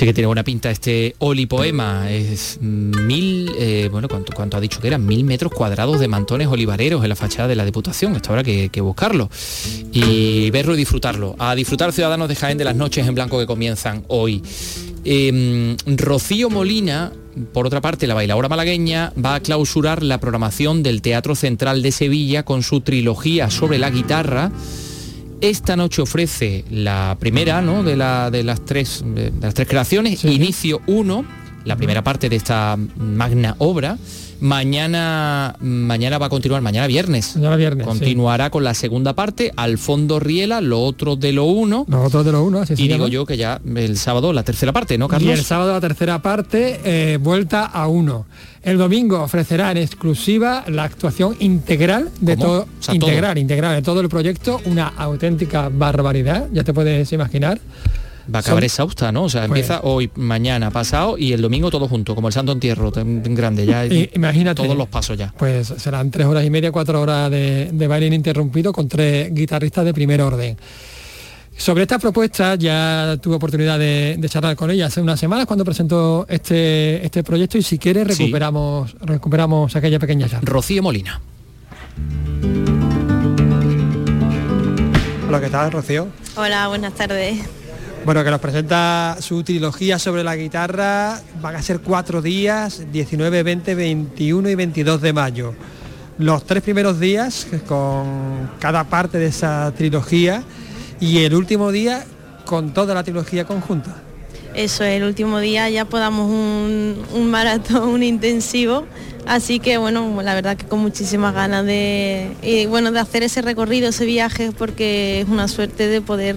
Sí que tiene buena pinta este olipoema. Es mil, eh, bueno, ¿cuánto, ¿cuánto ha dicho que eran? Mil metros cuadrados de mantones olivareros en la fachada de la Diputación. Esto habrá que, que buscarlo y verlo y disfrutarlo. A disfrutar ciudadanos de Jaén de las noches en blanco que comienzan hoy. Eh, Rocío Molina, por otra parte, la bailadora malagueña, va a clausurar la programación del Teatro Central de Sevilla con su trilogía sobre la guitarra Esta noche ofrece la primera ¿no? de, la, de, las tres, de las tres creaciones, Inicio 1, la primera parte de esta magna obra. Mañana, mañana va a continuar, mañana viernes. Mañana viernes. Continuará con la segunda parte, al fondo Riela, lo otro de lo uno. Los otros de lo uno, así Y digo llama. yo que ya el sábado la tercera parte, ¿no, Carlos? Y el sábado la tercera parte, eh, vuelta a uno. El domingo ofrecerá en exclusiva la actuación integral de todo, O sea, integral, todo. integral de todo el proyecto, una auténtica barbaridad, ya te puedes imaginar. Va a acabar Son- exhausta, ¿no? O sea, Pues- empieza hoy, mañana, pasado y el domingo todo junto, como el Santo Entierro, tan grande, ya I- imagínate. todos los pasos ya. Pues serán tres horas y media, cuatro horas de, de baile ininterrumpido con tres guitarristas de primer orden. Sobre esta propuesta ya tuve oportunidad de, de charlar con ella hace unas semanas cuando presentó este, este proyecto y si quieres Sí. recuperamos, recuperamos aquella pequeña charla. Rocío Molina. Hola, ¿qué tal, Rocío? Hola, buenas tardes. Bueno, que nos presenta su trilogía sobre la guitarra. Van a ser cuatro días, 19, 20, 21 y 22 de mayo. Los tres primeros días con cada parte de esa trilogía y el último día con toda la trilogía conjunta. Eso, el último día ya podamos un, maratón, un intensivo. Así que bueno, la verdad que con muchísimas ganas de, y, bueno, de hacer ese recorrido, ese viaje, porque es una suerte de poder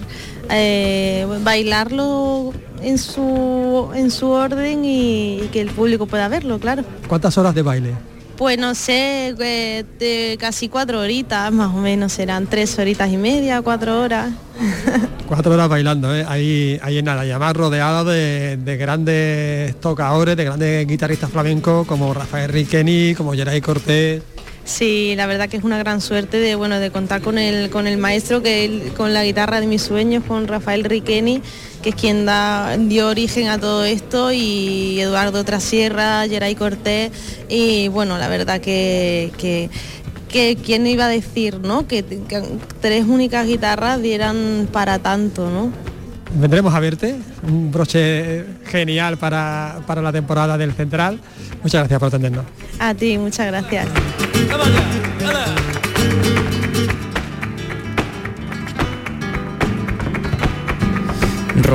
eh, bailarlo en su, en su orden y, y que el público pueda verlo, claro. ¿Cuántas horas de baile? Pues no sé, eh, de casi cuatro horitas, más o menos serán tres horitas y media, cuatro horas. [LAUGHS] Cuatro horas bailando, ¿eh? ahí, ahí en además rodeado de, de grandes tocadores, de grandes guitarristas flamencos como Rafael Riqueni, como Geray Cortés. Sí, la verdad que es una gran suerte de bueno de contar con el con el maestro que él- con la guitarra de mis sueños, con Rafael Riqueni, que es quien da, dio origen a todo esto, y Eduardo Trasierra, Geray Cortés, y bueno, la verdad que, que, que quién iba a decir, ¿no? Que, que tres únicas guitarras dieran para tanto, ¿no? Vendremos a verte, un broche genial para, para la temporada del Central. Muchas gracias por atendernos. A ti, muchas gracias.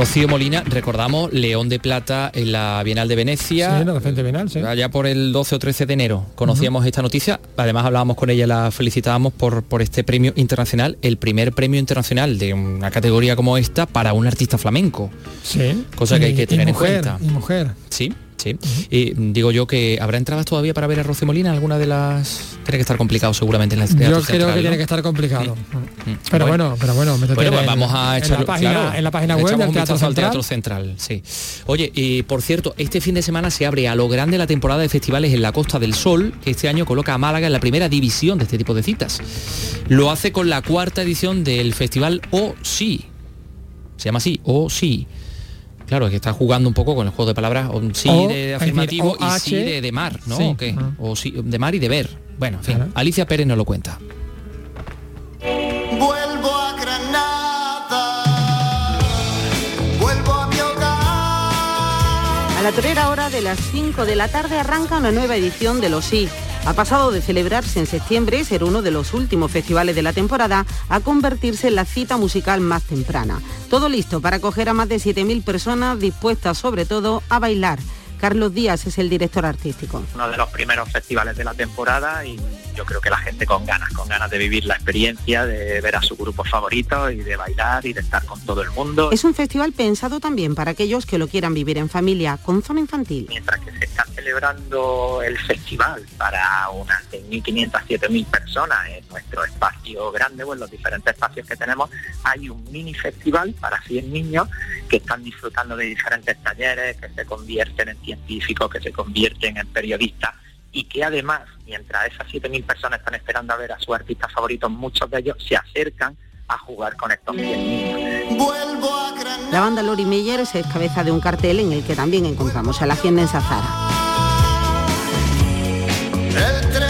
Rocío Molina, recordamos, León de Plata en la Bienal de Venecia. Sí, en la Frente Bienal, sí. Allá por el 12 o 13 de enero conocíamos esta noticia, además hablábamos con ella, la felicitábamos por, por este premio internacional, el primer premio internacional de una categoría como esta para un artista flamenco. Sí. Cosa que hay que tener en cuenta. Y mujer. Sí, sí. Y digo yo que habrá entradas todavía para ver a Rocío Molina, alguna de las... Tiene que estar complicado seguramente en la Yo creo Central, que ¿no? tiene que estar complicado. Mm. Pero bueno, pero bueno, Bueno, pues en- vamos a en echarlo la página, claro, en la página web del Teatro vistazo al Central. Teatro Central, sí. Oye, y por cierto, este fin de semana se abre a lo grande la temporada de festivales en la Costa del Sol, que este año coloca a Málaga en la primera división de este tipo de citas. Lo hace con la cuarta edición del festival O Sí. Se llama así, O Sí. Claro, es que está jugando un poco con el juego de palabras, o sí O, de decir, afirmativo y sí de, de mar, ¿no? sí, ¿O qué? ajá. O sí, de mar y de ver. Bueno, en fin, Alicia Pérez nos lo cuenta. Vuelvo a Granada, vuelvo a mi hogar. A la torera hora de las 5 de la tarde arranca una nueva edición de los Sí. Ha pasado de celebrarse en septiembre, ser uno de los últimos festivales de la temporada, a convertirse en la cita musical más temprana. Todo listo para acoger a más de 7.000 personas dispuestas sobre todo a bailar. Carlos Díaz es el director artístico. uno de los primeros festivales de la temporada y yo creo que la gente con ganas, con ganas de vivir la experiencia, de ver a su grupo favorito y de bailar y de estar con todo el mundo. Es un festival pensado también para aquellos que lo quieran vivir en familia, con zona infantil. Mientras que se está celebrando el festival para unas 6.500, 7.000 personas en nuestro espacio grande o en los diferentes espacios que tenemos, hay un mini festival para 100 niños que están disfrutando de diferentes talleres, que se convierten en científicos, que se convierten en periodistas y que además, mientras esas 7.000 personas están esperando a ver a sus artistas favoritos, muchos de ellos se acercan a jugar con estos 100 niños. Vuelvo a Granada. La banda Lori Meyer es cabeza de un cartel en el que también encontramos a la jiennense Zara. El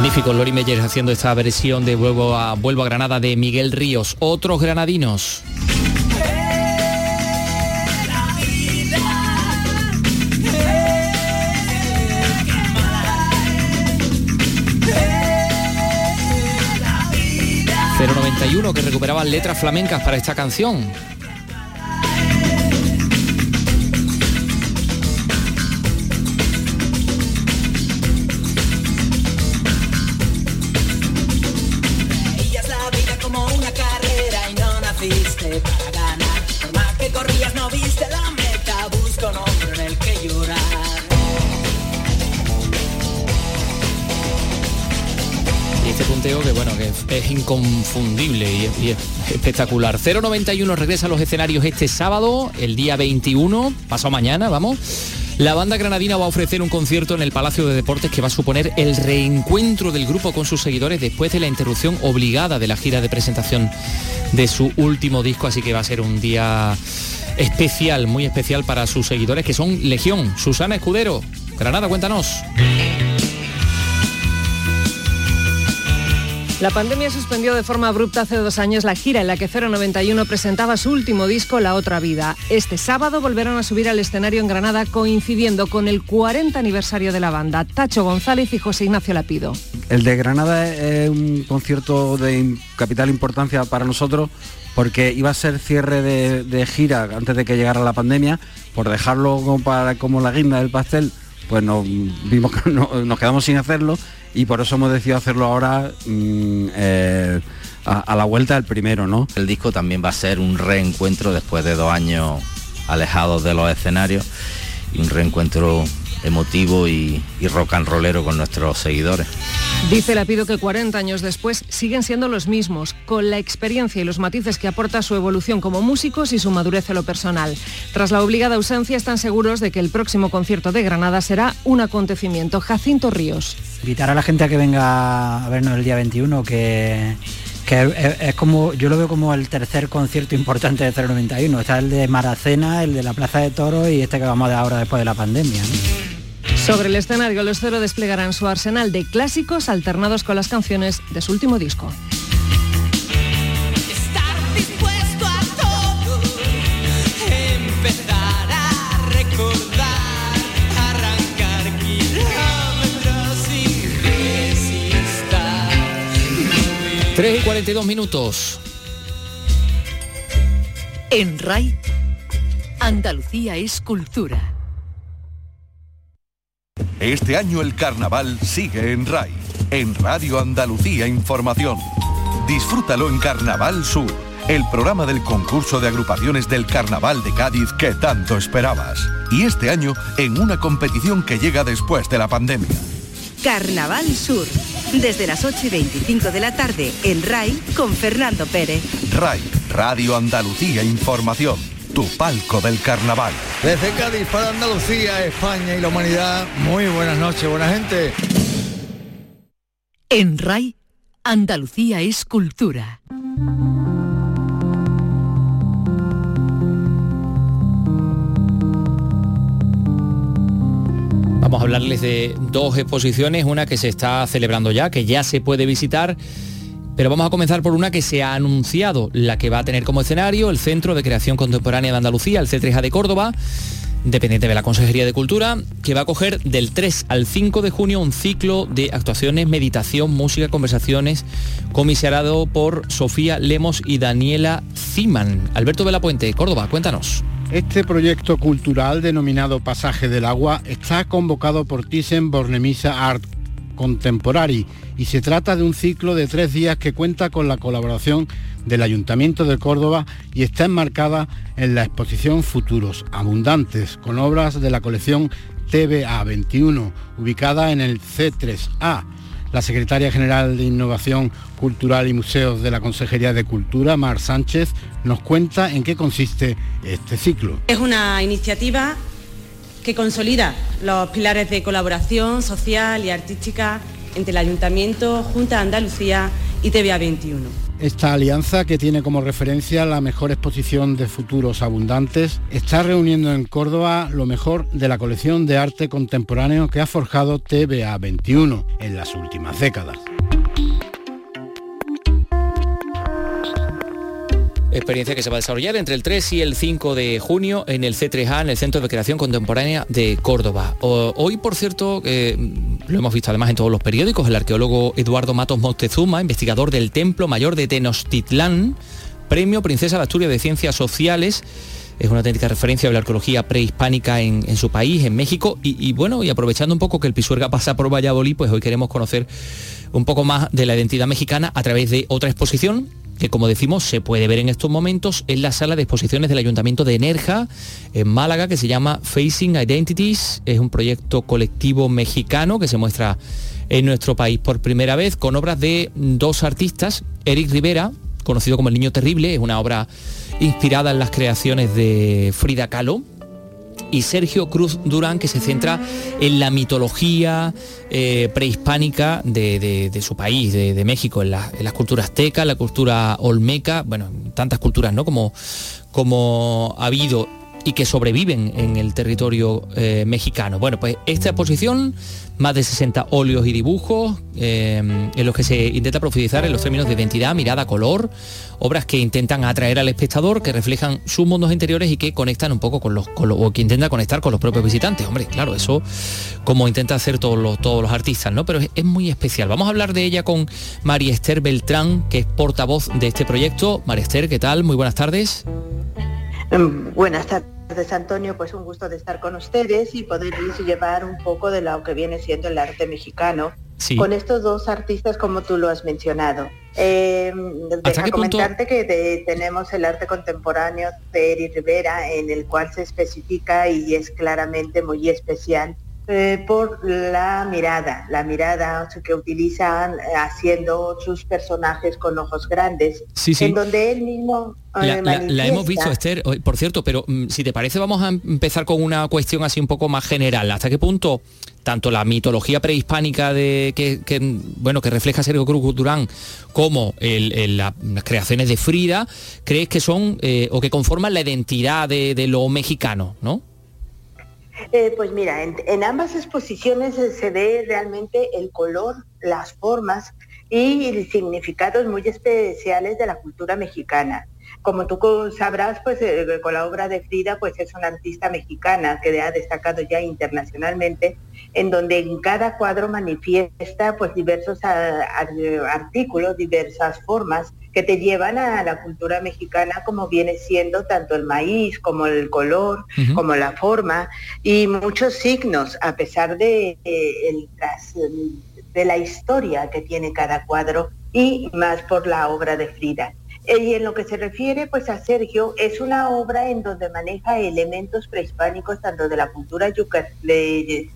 Magnífico, Lori Meyer haciendo esta versión de Vuelvo a, Vuelvo a Granada de Miguel Ríos. Otros granadinos. ...091 que recuperaban letras flamencas para esta canción. Es, inconfundible y es, y es espectacular. 091 regresa a los escenarios este sábado, el día 21, pasado mañana, vamos. La banda granadina va a ofrecer un concierto en el Palacio de Deportes que va a suponer el reencuentro del grupo con sus seguidores después de la interrupción obligada de la gira de presentación de su último disco, así que va a ser un día especial, muy especial para sus seguidores que son Legión. Susana Escudero, Granada, cuéntanos. La pandemia suspendió de forma abrupta hace dos años la gira en la que 091 presentaba su último disco, La Otra Vida. Este sábado volverán a subir al escenario en Granada coincidiendo con el 40 aniversario de la banda, Tacho González y José Ignacio Lapido. El de Granada es un concierto de capital importancia para nosotros porque iba a ser cierre de, gira antes de que llegara la pandemia, por dejarlo como, la guinda del pastel, pues nos vimos [LAUGHS] no- nos quedamos sin hacerlo y por eso hemos decidido hacerlo ahora mm, eh, a, a la vuelta del primero, ¿no? El disco también va a ser un reencuentro después de dos años alejados de los escenarios y un reencuentro emotivo y, y rock and rollero con nuestros seguidores. Dice Lapido que 40 años después siguen siendo los mismos, con la experiencia y los matices que aporta su evolución como músicos y su madurez en lo personal. Tras la obligada ausencia están seguros de que el próximo concierto de Granada será un acontecimiento. Jacinto Ríos. Invitar a la gente a que venga a vernos el día 21, que, que es, como, yo lo veo como el tercer concierto importante de 091. Está el de Maracena, el de la Plaza de Toros y este que vamos a dar ahora después de la pandemia. Sobre el escenario, los Cero desplegarán su arsenal de clásicos alternados con las canciones de su último disco. 3 y 42 minutos. En RAI, Andalucía es cultura. Este año el carnaval sigue en RAI, en Radio Andalucía Información. Disfrútalo en Carnaval Sur, el programa del concurso de agrupaciones del Carnaval de Cádiz que tanto esperabas. Y este año en una competición que llega después de la pandemia. Carnaval Sur, desde las 8 y 25 de la tarde en RAI con Fernando Pérez. RAI, Radio Andalucía Información, tu palco del carnaval. Desde Cádiz para Andalucía, España y la humanidad, muy buenas noches, buena gente. En RAI, Andalucía es cultura. Vamos a hablarles de dos exposiciones, una que se está celebrando ya, que ya se puede visitar, pero vamos a comenzar por una que se ha anunciado, la que va a tener como escenario el Centro de Creación Contemporánea de Andalucía, el C3A de Córdoba, dependiente de la Consejería de Cultura, que va a coger del 3 al 5 de junio un ciclo de actuaciones, meditación, música, conversaciones, comisariado por Sofía Lemos y Daniela Ziman. Alberto Velapuente, Córdoba, cuéntanos. Este proyecto cultural denominado Pasaje del Agua está convocado por Thyssen Bornemisza Art Contemporary y se trata de un ciclo de tres días que cuenta con la colaboración del Ayuntamiento de Córdoba y está enmarcada en la exposición Futuros Abundantes con obras de la colección TVA 21 ubicada en el C3A. La secretaria general de Innovación Cultural y Museos de la Consejería de Cultura, Mar Sánchez, nos cuenta en qué consiste este ciclo. Es una iniciativa que consolida los pilares de colaboración social y artística entre el Ayuntamiento, Junta de Andalucía y TVA 21. Esta alianza, que tiene como referencia la mejor exposición de futuros abundantes, está reuniendo en Córdoba lo mejor de la colección de arte contemporáneo que ha forjado TVA 21 en las últimas décadas. Experiencia que se va a desarrollar entre el 3 y el 5 de junio en el C3A, en el Centro de Creación Contemporánea de Córdoba. Hoy, por cierto, eh, lo hemos visto además en todos los periódicos, el arqueólogo Eduardo Matos Moctezuma, investigador del Templo Mayor de Tenochtitlán, Premio Princesa de Asturias de Ciencias Sociales, es una auténtica referencia de la arqueología prehispánica en, su país, en México, y, y bueno, y aprovechando un poco que el Pisuerga pasa por Valladolid, pues hoy queremos conocer un poco más de la identidad mexicana a través de otra exposición que como decimos se puede ver en estos momentos en la sala de exposiciones del Ayuntamiento de Nerja, en Málaga, que se llama Facing Identities. Es un proyecto colectivo mexicano que se muestra en nuestro país por primera vez con obras de dos artistas, Eric Rivera, conocido como El Niño Terrible, es una obra inspirada en las creaciones de Frida Kahlo, y Sergio Cruz Durán, que se centra en la mitología eh, prehispánica de, de- su país, de, México, en, en las culturas azteca, la cultura olmeca, bueno, tantas culturas, ¿no? Como, como ha habido y que sobreviven en el territorio eh, mexicano. Bueno, pues esta exposición, más de 60 óleos y dibujos, eh, en los que se intenta profundizar en los términos de identidad, mirada, color, obras que intentan atraer al espectador, que reflejan sus mundos interiores y que conectan un poco con los, con lo- o que intentan conectar con los propios visitantes. Hombre, claro, eso como intenta hacer todos los, todos los artistas, ¿no? Pero es, es muy especial. Vamos a hablar de ella con María Esther Beltrán, que es portavoz de este proyecto. María Esther, ¿qué tal? Muy buenas tardes. Mm, Buenas tardes, Antonio. Pues un gusto de estar con ustedes y poderles llevar un poco de lo que viene siendo el arte mexicano Sí. con estos dos artistas como tú lo has mencionado. Eh, deja qué punto- comentarte que de- tenemos el arte contemporáneo de Eri Rivera en el cual se especifica y es claramente muy especial eh, por la mirada, la mirada que utilizan eh, haciendo sus personajes con ojos grandes, Sí, sí. en donde él mismo eh, La, la- la hemos visto, Esther, por cierto, pero mm, si te parece vamos a em- empezar con una cuestión así un poco más general. ¿Hasta qué punto tanto la mitología prehispánica de que, que, mm, bueno que refleja Sergio Cruz Durán como el- el- la- las creaciones de Frida crees que son eh, o que conforman la identidad de, de lo mexicano, ¿no? Eh, pues mira, en, ambas exposiciones se ve realmente el color, las formas y significados muy especiales de la cultura mexicana. Como tú sabrás, pues eh, con la obra de Frida, pues es una artista mexicana que ha destacado ya internacionalmente, en donde en cada cuadro manifiesta pues diversos ah, ar- artículos, diversas formas que te llevan a la cultura mexicana como viene siendo tanto el maíz como el color, como la forma y muchos signos a pesar de, eh, de la historia que tiene cada cuadro y más por la obra de Frida. Eh, Y en lo que se refiere pues a Sergio, es una obra en donde maneja elementos prehispánicos tanto de la cultura de,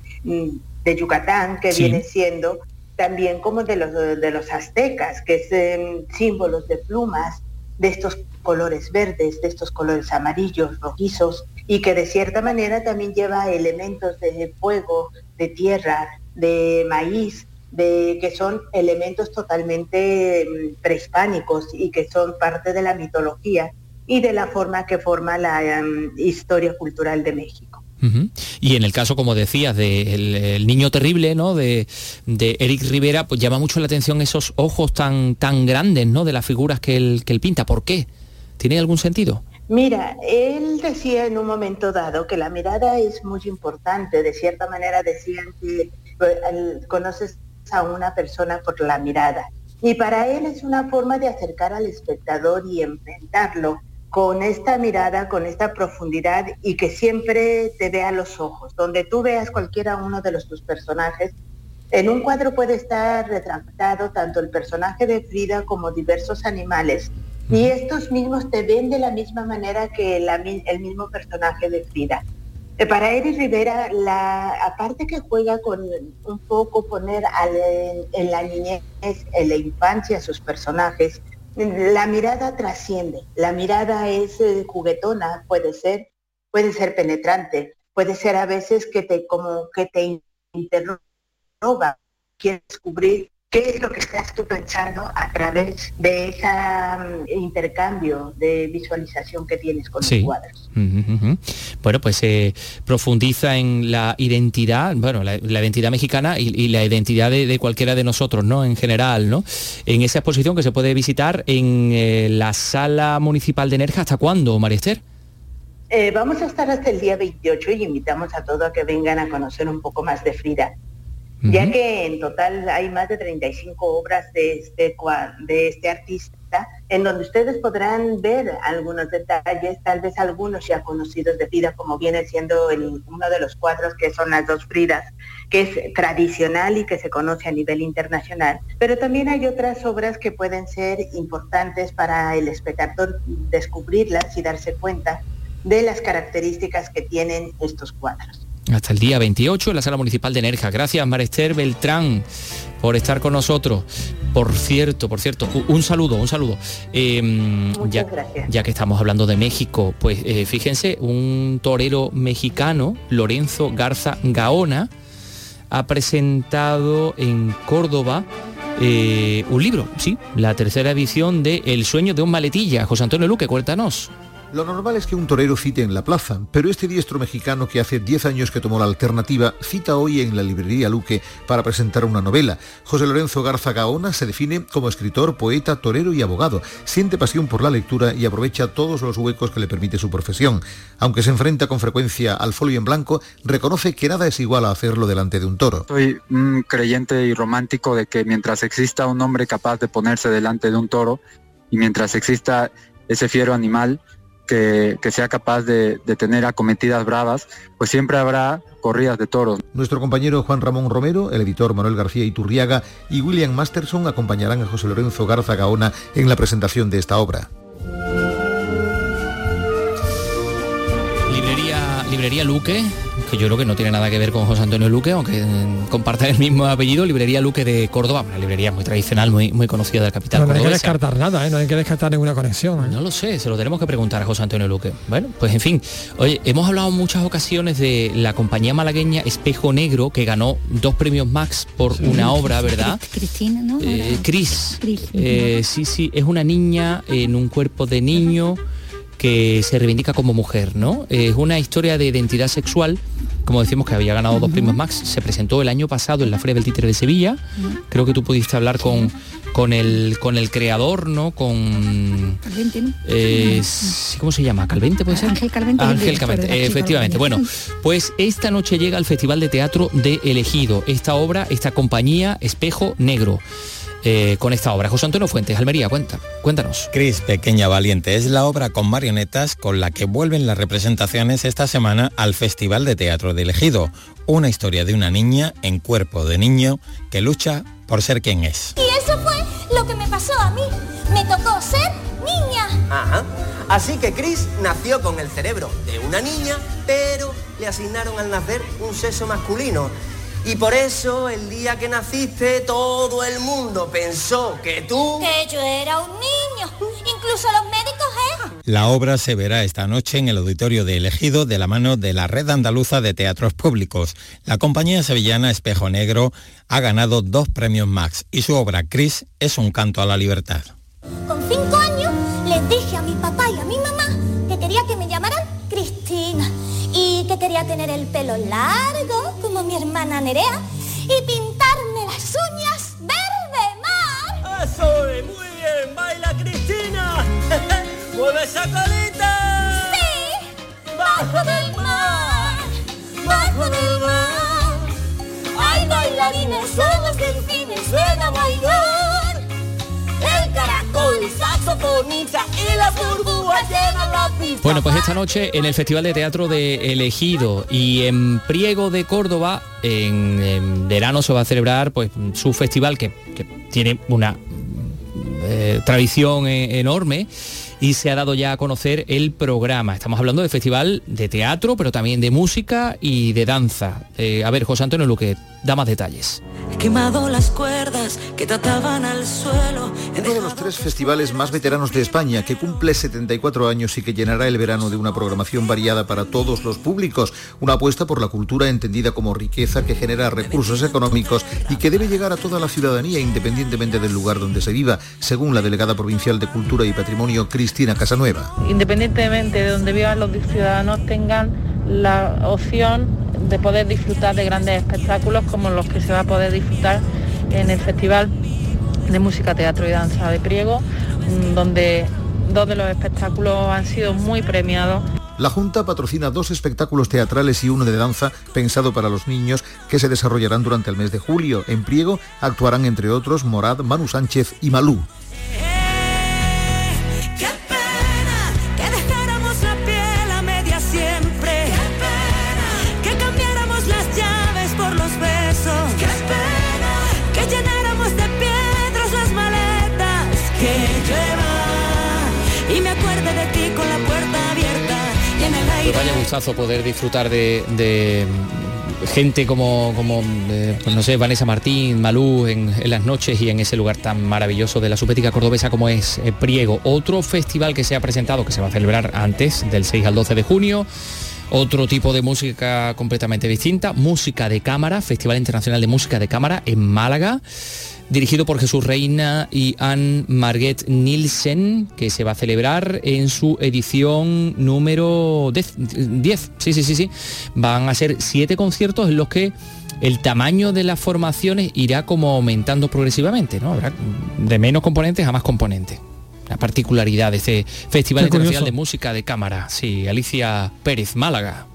de Yucatán, que Sí. viene siendo también como de los, de los aztecas, que es em, símbolos de plumas, de estos colores verdes, de estos colores amarillos, rojizos, y que de cierta manera también lleva elementos de fuego, de tierra, de maíz, de que son elementos totalmente em, prehispánicos y que son parte de la mitología y de la forma que forma la em, historia cultural de México. Y en el caso, como decías, del el niño terrible, ¿no? De, de Eric Rivera, pues llama mucho la atención esos ojos tan, tan grandes, ¿no? De las figuras que él, que él pinta. ¿Por qué? ¿Tiene algún sentido? Mira, él decía en un momento dado que la mirada es muy importante. De cierta manera decían que eh, conoces a una persona por la mirada. Y para él es una forma de acercar al espectador y enfrentarlo con esta mirada, con esta profundidad y que siempre te vea los ojos. Donde tú veas cualquiera uno de los tus personajes, en un cuadro puede estar retratado tanto el personaje de Frida como diversos animales. Y estos mismos te ven de la misma manera que la el mismo personaje de Frida. Eh, Para Eric Rivera, la, aparte que juega con un poco poner al- en la niñez, en la infancia sus personajes, la mirada trasciende. La mirada es eh, juguetona, puede ser, puede ser penetrante, puede ser a veces que te como que te interroga, quieres descubrir qué es lo que estás tú pensando a través de ese intercambio de visualización que tienes con Sí. los cuadros. Bueno, pues se profundiza en la identidad, bueno, la, la identidad mexicana y, y la identidad de, de cualquiera de nosotros, ¿no? En general, ¿no? En esa exposición que se puede visitar en eh, la sala municipal de Nerja, ¿hasta cuándo, María Esther? Eh, vamos a estar hasta el día 28 y invitamos a todos a que vengan a conocer un poco más de Frida, ya que en total hay más de 35 obras de este, de este artista, en donde ustedes podrán ver algunos detalles, tal vez algunos ya conocidos de Frida, como viene siendo el- uno de los cuadros que son las dos Fridas, que es tradicional y que se conoce a nivel internacional. Pero también hay otras obras que pueden ser importantes para el espectador descubrirlas y darse cuenta de las características que tienen estos cuadros. Hasta el día 28 en la sala municipal de Nerja. Gracias, María Esther Beltrán, por estar con nosotros. Por cierto, por cierto, un saludo, un saludo. Eh, ya, gracias. ya que estamos hablando de México, pues eh, fíjense, un torero mexicano, Lorenzo Garza Gaona, ha presentado en Córdoba eh, un libro, sí, la tercera edición de El sueño de un maletilla. José Antonio Luque, cuéntanos. Lo normal es que un torero cite en la plaza, pero este diestro mexicano que hace 10 años que tomó la alternativa cita hoy en la librería Luque para presentar una novela. José Lorenzo Garza Gaona se define como escritor, poeta, torero y abogado. Siente pasión por la lectura y aprovecha todos los huecos que le permite su profesión. Aunque se enfrenta con frecuencia al folio en blanco, reconoce que nada es igual a hacerlo delante de un toro. Soy un creyente y romántico de que mientras exista un hombre capaz de ponerse delante de un toro y mientras exista ese fiero animal que, que sea capaz de, de tener acometidas bravas, pues siempre habrá corridas de toros. Nuestro compañero Juan Ramón Romero, el editor Manuel García Iturriaga y William Masterson acompañarán a José Lorenzo Garza Gaona en la presentación de esta obra. Librería, librería Luque, que yo creo que no tiene nada que ver con José Antonio Luque, aunque eh, comparten el mismo apellido, Librería Luque de Córdoba, una librería muy tradicional, muy, muy conocida del capital No, no hay que descartar nada, ¿eh? no hay que descartar ninguna conexión. ¿eh? No lo sé, se lo tenemos que preguntar a José Antonio Luque. Bueno, pues en fin, oye, hemos hablado en muchas ocasiones de la compañía malagueña Espejo Negro, que ganó dos premios Max por una obra, ¿verdad? Cristina, ¿no? Eh, Cris. Cris. Eh, sí, sí, es una niña en un cuerpo de niño que se reivindica como mujer, ¿no? Es una historia de identidad sexual, como decimos que había ganado dos premios Max, se presentó el año pasado en la Feria del Títere de Sevilla. Creo que tú pudiste hablar con, con, el, con el creador, ¿no? Con... Calvente, ¿no? eh, ¿Cómo se llama? ¿Calvente puede ser? Ángel Calvente. el Ángel Calvente, efectivamente. Bueno, pues esta noche llega al Festival de Teatro de Elegido, esta obra, esta compañía Espejo Negro. Eh, con esta obra. José Antonio Fuentes, Almería, cuenta, cuéntanos. Cris Pequeña Valiente es la obra con marionetas con la que vuelven las representaciones esta semana al Festival de Teatro de Elegido, una historia de una niña en cuerpo de niño que lucha por ser quien es. Y eso fue lo que me pasó a mí. Me tocó ser niña. Ajá. Así que Chris nació con el cerebro de una niña, pero le asignaron al nacer un sexo masculino. Y por eso el día que naciste todo el mundo pensó que tú... Que yo era un niño. Incluso los médicos, ¿eh? La obra se verá esta noche en el auditorio de Elegido de la mano de la Red Andaluza de Teatros Públicos. La compañía sevillana Espejo Negro ha ganado dos premios Max y su obra Cris es un canto a la libertad. Con cinco años les dije a mi papá y a mi mamá que quería que me llamaran Cristina y que quería tener el pelo largo hermana Nerea y pintarme las uñas verde mar. ¡Eso es muy bien! ¡Baila Cristina! [LAUGHS] ¡Mueve esa colita! ¡Sí! ¡Bajo del mar! ¡Bajo del mar! ¡Hay bailarines, son los delfines, ven a bailar! El caracol, saxofonista y las burbujas llenan la pista. Bueno, pues esta noche en el Festival de Teatro de Elegido y en Priego de Córdoba, en, en verano se va a celebrar pues su festival que, que tiene una eh, tradición eh, enorme y se ha dado ya a conocer el programa. Estamos hablando de festival de teatro, pero también de música y de danza. Eh, a ver, José Antonio Luque, da más detalles. he quemado las cuerdas que trataban al suelo. Uno de los tres festivales más veteranos de España, que cumple 74 años y que llenará el verano de una programación variada para todos los públicos. Una apuesta por la cultura entendida como riqueza que genera recursos económicos y que debe llegar a toda la ciudadanía independientemente del lugar donde se viva, según la delegada provincial de Cultura y Patrimonio, Cristina Casanueva. Independientemente de donde vivan los ciudadanos, tengan la opción de poder disfrutar de grandes espectáculos como los que se va a poder disfrutar en el Festival de Música, Teatro y Danza de Priego, mm, donde dos de los espectáculos han sido muy premiados. La Junta patrocina dos espectáculos teatrales y uno de danza pensado para los niños que se desarrollarán durante el mes de julio. En Priego actuarán entre otros Morad, Manu Sánchez y Malú. Vaya gustazo poder disfrutar de, gente como, como eh, pues no sé, Vanessa Martín, Malú en, en las noches y en ese lugar tan maravilloso de la subética cordobesa como es eh, Priego. Otro festival que se ha presentado, que se va a celebrar antes del 6 al 12 de junio. Otro tipo de música completamente distinta, música de cámara, Festival Internacional de Música de Cámara en Málaga dirigido por Jesús Reina y Anne Marguet Nielsen, que se va a celebrar en su edición número 10. 10. Sí, sí, sí, sí. Van a ser siete conciertos en los que el tamaño de las formaciones irá como aumentando progresivamente, ¿no? Habrá de menos componentes a más componentes. La particularidad de este Festival Internacional de Música de Cámara. Sí, Alicia Pérez, Málaga.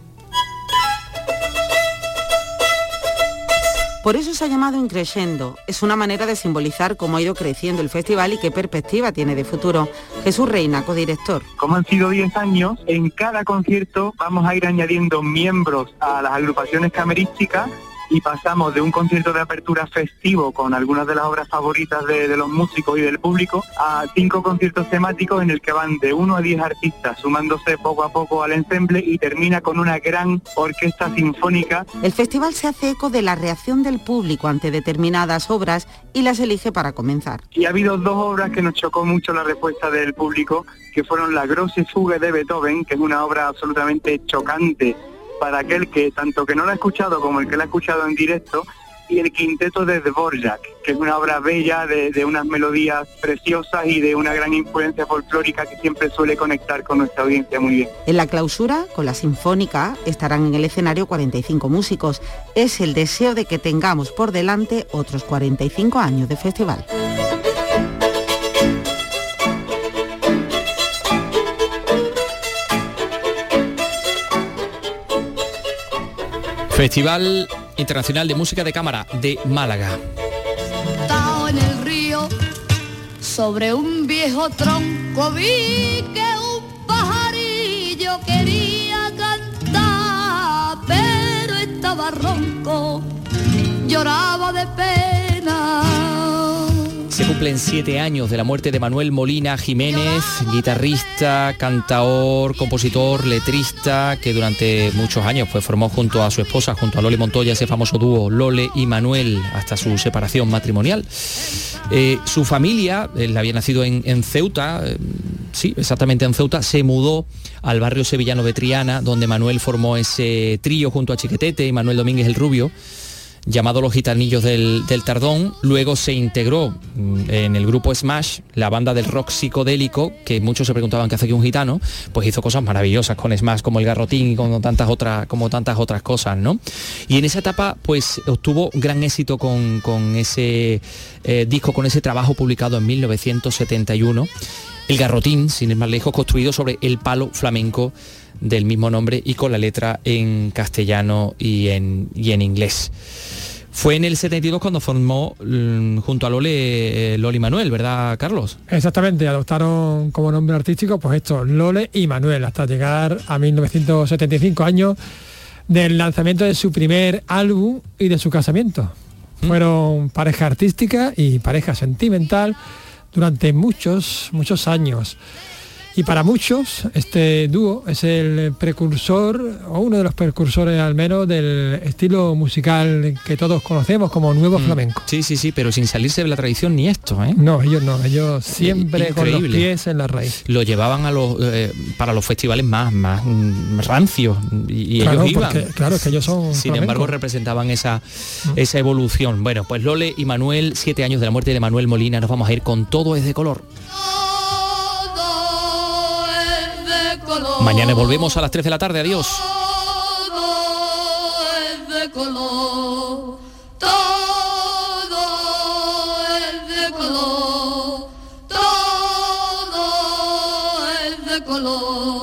Por eso se ha llamado Increscendo. Es una manera de simbolizar cómo ha ido creciendo el festival y qué perspectiva tiene de futuro. Jesús Reina, codirector. Como han sido 10 años, en cada concierto vamos a ir añadiendo miembros a las agrupaciones camerísticas y pasamos de un concierto de apertura festivo con algunas de las obras favoritas de, de los músicos y del público a cinco conciertos temáticos en el que van de 1 a 10 artistas sumándose poco a poco al ensemble y termina con una gran orquesta sinfónica El festival se hace eco de la reacción del público ante determinadas obras y las elige para comenzar. Y ha habido dos obras que nos chocó mucho la respuesta del público, que fueron La Grosse Fuge de Beethoven, que es una obra absolutamente chocante para aquel que, tanto que no la ha escuchado como el que la ha escuchado en directo, y el quinteto de Dvorak, que es una obra bella de, de unas melodías preciosas y de una gran influencia folclórica que siempre suele conectar con nuestra audiencia muy bien. En la clausura, con la Sinfónica, estarán en el escenario 45 músicos. Es el deseo de que tengamos por delante otros 45 años de festival. Festival Internacional de Música de Cámara de Málaga. En el río, sobre un viejo tronco vi que un pajarillo quería cantar, pero estaba ronco, lloraba de pena. Cumplen siete años de la muerte de Manuel Molina Jiménez, guitarrista, cantaor, compositor, letrista, que durante muchos años pues, formó junto a su esposa, junto a Lole Montoya, ese famoso dúo Lole y Manuel, hasta su separación matrimonial. Eh, su familia, él había nacido en, en Ceuta, eh, sí, exactamente en Ceuta, se mudó al barrio sevillano de Triana, donde Manuel formó ese trío junto a Chiquetete y Manuel Domínguez el Rubio llamado Los Gitanillos del, del Tardón. Luego se integró mm, en el grupo Smash, la banda del rock psicodélico, que muchos se preguntaban qué hace aquí un gitano, pues hizo cosas maravillosas con Smash, como el garrotín y como tantas otras, como tantas otras cosas, ¿no? Y en esa etapa, pues obtuvo gran éxito con, con ese eh, disco, con ese trabajo publicado en 1971. El garrotín, sin ir más lejos, construido sobre el palo flamenco del mismo nombre y con la letra en castellano y en, y en inglés. Fue en el 72 cuando formó mm, junto a Lole, eh, Loli Manuel, ¿verdad, Carlos? Exactamente, adoptaron como nombre artístico pues esto, Lole y Manuel, hasta llegar a 1975 años del lanzamiento de su primer álbum y de su casamiento. Fueron pareja artística y pareja sentimental durante muchos, muchos años. Y para muchos este dúo es el precursor, o uno de los precursores al menos, del estilo musical que todos conocemos como nuevo Mm, flamenco. Sí, sí, sí, pero sin salirse de la tradición ni esto, ¿eh? No, ellos no, ellos siempre con los pies en la raíz. Lo llevaban a los eh, para los festivales más, más mm, rancios y, Claro, ellos iban. porque, claro, es que ellos son Sin embargo, representaban esa, esa evolución. Bueno, pues Lole y Manuel, siete años de la muerte de Manuel Molina, nos vamos a ir con todo es de color. Mañana volvemos a las 3 de la tarde. Adiós. todo es de color, todo es de color, todo es de color.